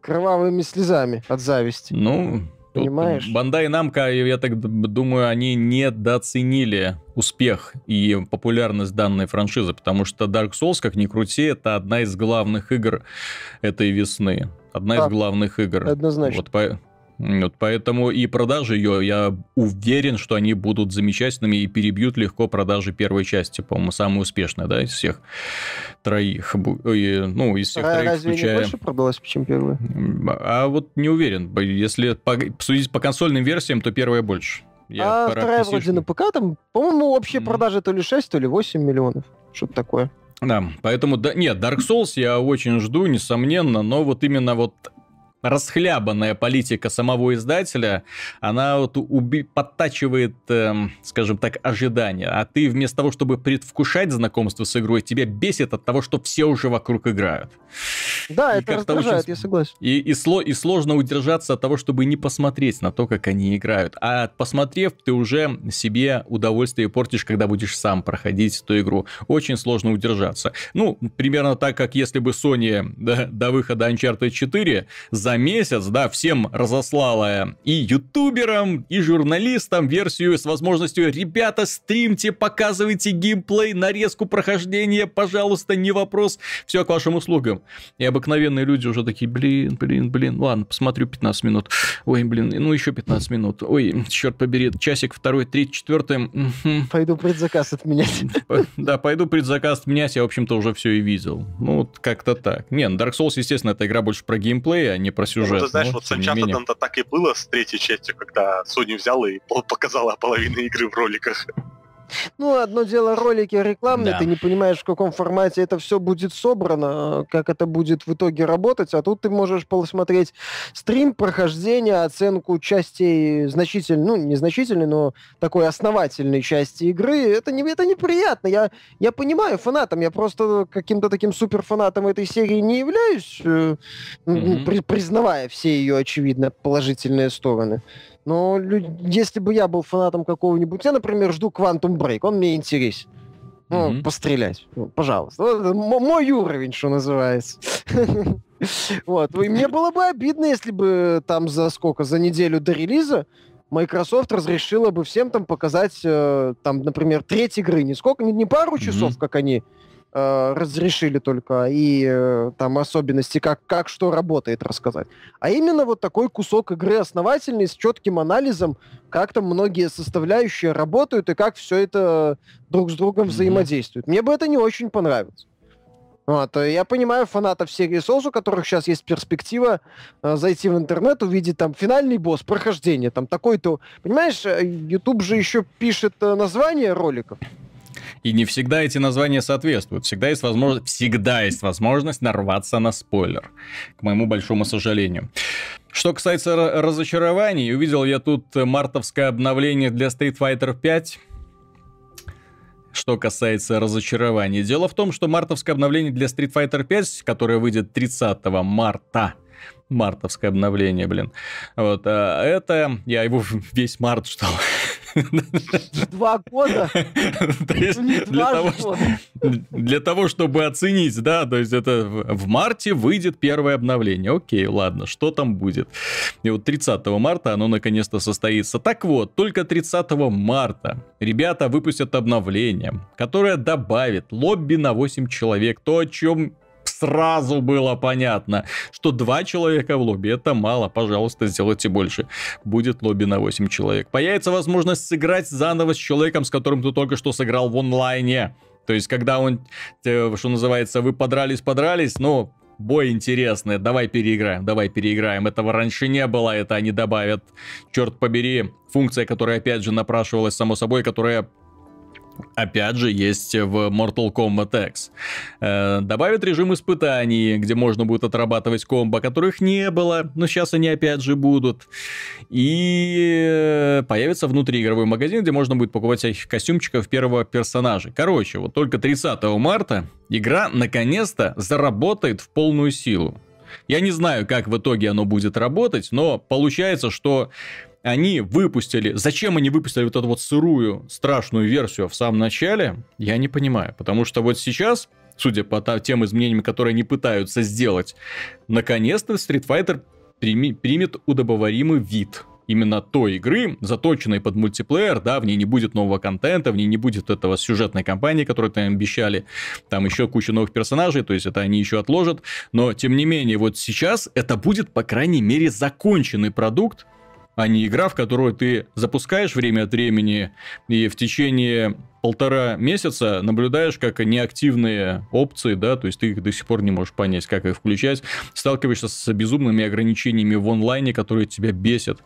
кровавыми слезами от зависти. Ну, Понимаешь? Бандай Намка, я так думаю, они недооценили успех и популярность данной франшизы, потому что Dark Souls, как ни крути, это одна из главных игр этой весны. Одна да, из главных игр. Однозначно. Вот, по... Вот поэтому и продажи ее, я уверен, что они будут замечательными и перебьют легко продажи первой части, по-моему, самая успешная, да, из всех троих. Ну, из всех а троих, разве включая... не больше продалась, чем первая? А вот не уверен. Если по... судить по консольным версиям, то первая больше. Я а вторая вроде на ПК, там, по-моему, общие mm. продажи то ли 6, то ли 8 миллионов. Что-то такое. Да, поэтому, да, нет, Dark Souls я очень жду, несомненно, но вот именно вот расхлябанная политика самого издателя, она вот уби- подтачивает, эм, скажем так, ожидания. А ты вместо того, чтобы предвкушать знакомство с игрой, тебя бесит от того, что все уже вокруг играют. Да, и это раздражает, очень... я согласен. И, и, сло... и сложно удержаться от того, чтобы не посмотреть на то, как они играют. А посмотрев, ты уже себе удовольствие портишь, когда будешь сам проходить эту игру. Очень сложно удержаться. Ну, примерно так, как если бы Sony до, до выхода Uncharted 4 за за месяц, да, всем разослала и ютуберам, и журналистам версию с возможностью «Ребята, стримьте, показывайте геймплей, нарезку прохождения, пожалуйста, не вопрос, все к вашим услугам». И обыкновенные люди уже такие, блин, блин, блин, ладно, посмотрю 15 минут. Ой, блин, ну еще 15 минут. Ой, черт побери, часик второй, третий, четвертый. Пойду предзаказ отменять. Да, пойду предзаказ отменять, я, в общем-то, уже все и видел. Ну, вот как-то так. Не, ну, Dark Souls, естественно, это игра больше про геймплей, а не про сюжет. Ну, ты знаешь, вот с Uncharted-то так и было с третьей частью, когда Sony взяла и показала половину игры в роликах. Ну, одно дело ролики рекламные, да. ты не понимаешь, в каком формате это все будет собрано, как это будет в итоге работать, а тут ты можешь посмотреть стрим, прохождение, оценку частей значительной, ну, незначительной, но такой основательной части игры. Это, не, это неприятно. Я, я понимаю фанатам, я просто каким-то таким суперфанатом этой серии не являюсь, mm-hmm. при, признавая все ее, очевидно, положительные стороны. Но если бы я был фанатом какого-нибудь, я, например, жду Quantum Break, он мне интересен. Ну, mm-hmm. пострелять. Ну, пожалуйста. Мой уровень, что называется. Вот. И мне было бы обидно, если бы там за сколько? За неделю до релиза Microsoft разрешила бы всем там показать, э, там, например, треть игры. Не сколько, не, не пару часов, как они э, разрешили только и э, там особенности, как, как что работает, рассказать. А именно вот такой кусок игры основательный, с четким анализом, как там многие составляющие работают и как все это друг с другом mm-hmm. взаимодействует. Мне бы это не очень понравилось. Вот, э, я понимаю фанатов серии Souls, у которых сейчас есть перспектива э, зайти в интернет, увидеть там финальный босс, прохождение, там такой-то... Понимаешь, YouTube же еще пишет э, название роликов. И не всегда эти названия соответствуют. Всегда есть возможность, всегда есть возможность нарваться на спойлер. К моему большому сожалению. Что касается разочарований, увидел я тут мартовское обновление для Street Fighter 5. Что касается разочарований. Дело в том, что мартовское обновление для Street Fighter 5, которое выйдет 30 марта, мартовское обновление, блин. Вот, а это я его весь март ждал. Два года? Для того, чтобы оценить, да, то есть это в марте выйдет первое обновление. Окей, ладно, что там будет? И вот 30 марта оно наконец-то состоится. Так вот, только 30 марта ребята выпустят обновление, которое добавит лобби на 8 человек. То, о чем сразу было понятно, что два человека в лобби это мало, пожалуйста, сделайте больше. Будет лобби на 8 человек. Появится возможность сыграть заново с человеком, с которым ты только что сыграл в онлайне. То есть, когда он, э, что называется, вы подрались-подрались, но бой интересный, давай переиграем, давай переиграем. Этого раньше не было, это они добавят. Черт побери, функция, которая опять же напрашивалась само собой, которая опять же, есть в Mortal Kombat X. Э, добавят режим испытаний, где можно будет отрабатывать комбо, которых не было, но сейчас они опять же будут. И появится внутриигровой магазин, где можно будет покупать всяких костюмчиков первого персонажа. Короче, вот только 30 марта игра наконец-то заработает в полную силу. Я не знаю, как в итоге оно будет работать, но получается, что они выпустили... Зачем они выпустили вот эту вот сырую, страшную версию в самом начале, я не понимаю. Потому что вот сейчас, судя по тем изменениям, которые они пытаются сделать, наконец-то Street Fighter примет удобоваримый вид именно той игры, заточенной под мультиплеер, да, в ней не будет нового контента, в ней не будет этого сюжетной кампании, которую там обещали, там еще куча новых персонажей, то есть это они еще отложат, но тем не менее вот сейчас это будет, по крайней мере, законченный продукт, а не игра, в которую ты запускаешь время от времени и в течение полтора месяца наблюдаешь, как неактивные опции, да, то есть ты их до сих пор не можешь понять, как их включать, сталкиваешься с безумными ограничениями в онлайне, которые тебя бесят,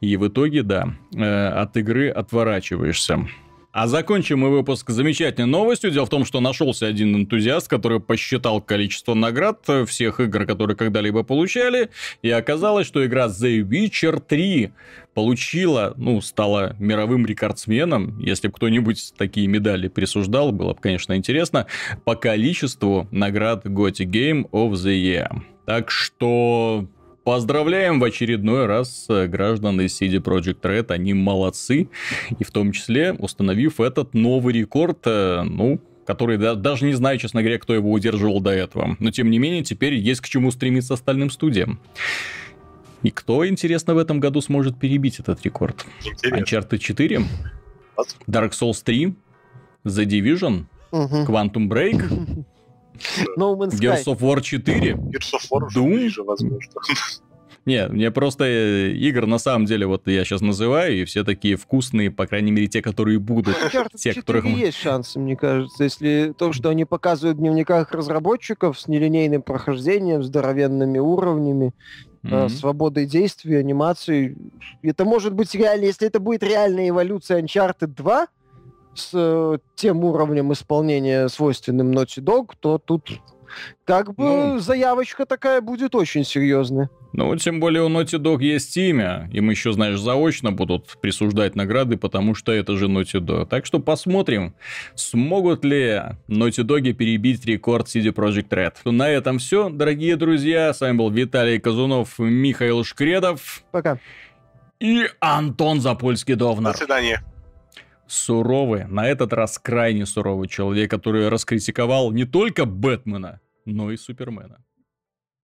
и в итоге, да, э, от игры отворачиваешься. А закончим мы выпуск замечательной новостью. Дело в том, что нашелся один энтузиаст, который посчитал количество наград всех игр, которые когда-либо получали, и оказалось, что игра The Witcher 3 получила, ну, стала мировым рекордсменом. Если бы кто-нибудь такие медали присуждал, было бы, конечно, интересно, по количеству наград Gothic Game of the Year. Так что Поздравляем в очередной раз э, граждан из CD Project Red, они молодцы, и в том числе установив этот новый рекорд, э, ну, который да, даже не знаю, честно говоря, кто его удерживал до этого. Но тем не менее, теперь есть к чему стремиться остальным студиям. И кто, интересно, в этом году сможет перебить этот рекорд? Интересно. Uncharted 4, Dark Souls 3, The Division, Quantum Break, No Man's Sky. Gears of War 4. Gears of War уже Doom? ближе, возможно. Не, мне просто э, игр на самом деле вот я сейчас называю, и все такие вкусные, по крайней мере, те, которые будут. те, которых... есть шансы, мне кажется, если то, что они показывают в дневниках разработчиков с нелинейным прохождением, здоровенными уровнями, mm-hmm. свободой действий, анимацией, это может быть реально, если это будет реальная эволюция Uncharted 2, с э, тем уровнем исполнения свойственным Naughty Dog, то тут как бы ну, заявочка такая будет очень серьезная. Ну, тем более у Naughty Dog есть имя. Им еще, знаешь, заочно будут присуждать награды, потому что это же Naughty Dog. Так что посмотрим, смогут ли Naughty Dog перебить рекорд CD Projekt Red. На этом все, дорогие друзья. С вами был Виталий Казунов, Михаил Шкредов. Пока. И Антон Запольский-Довнар. До свидания суровый, на этот раз крайне суровый человек, который раскритиковал не только Бэтмена, но и Супермена.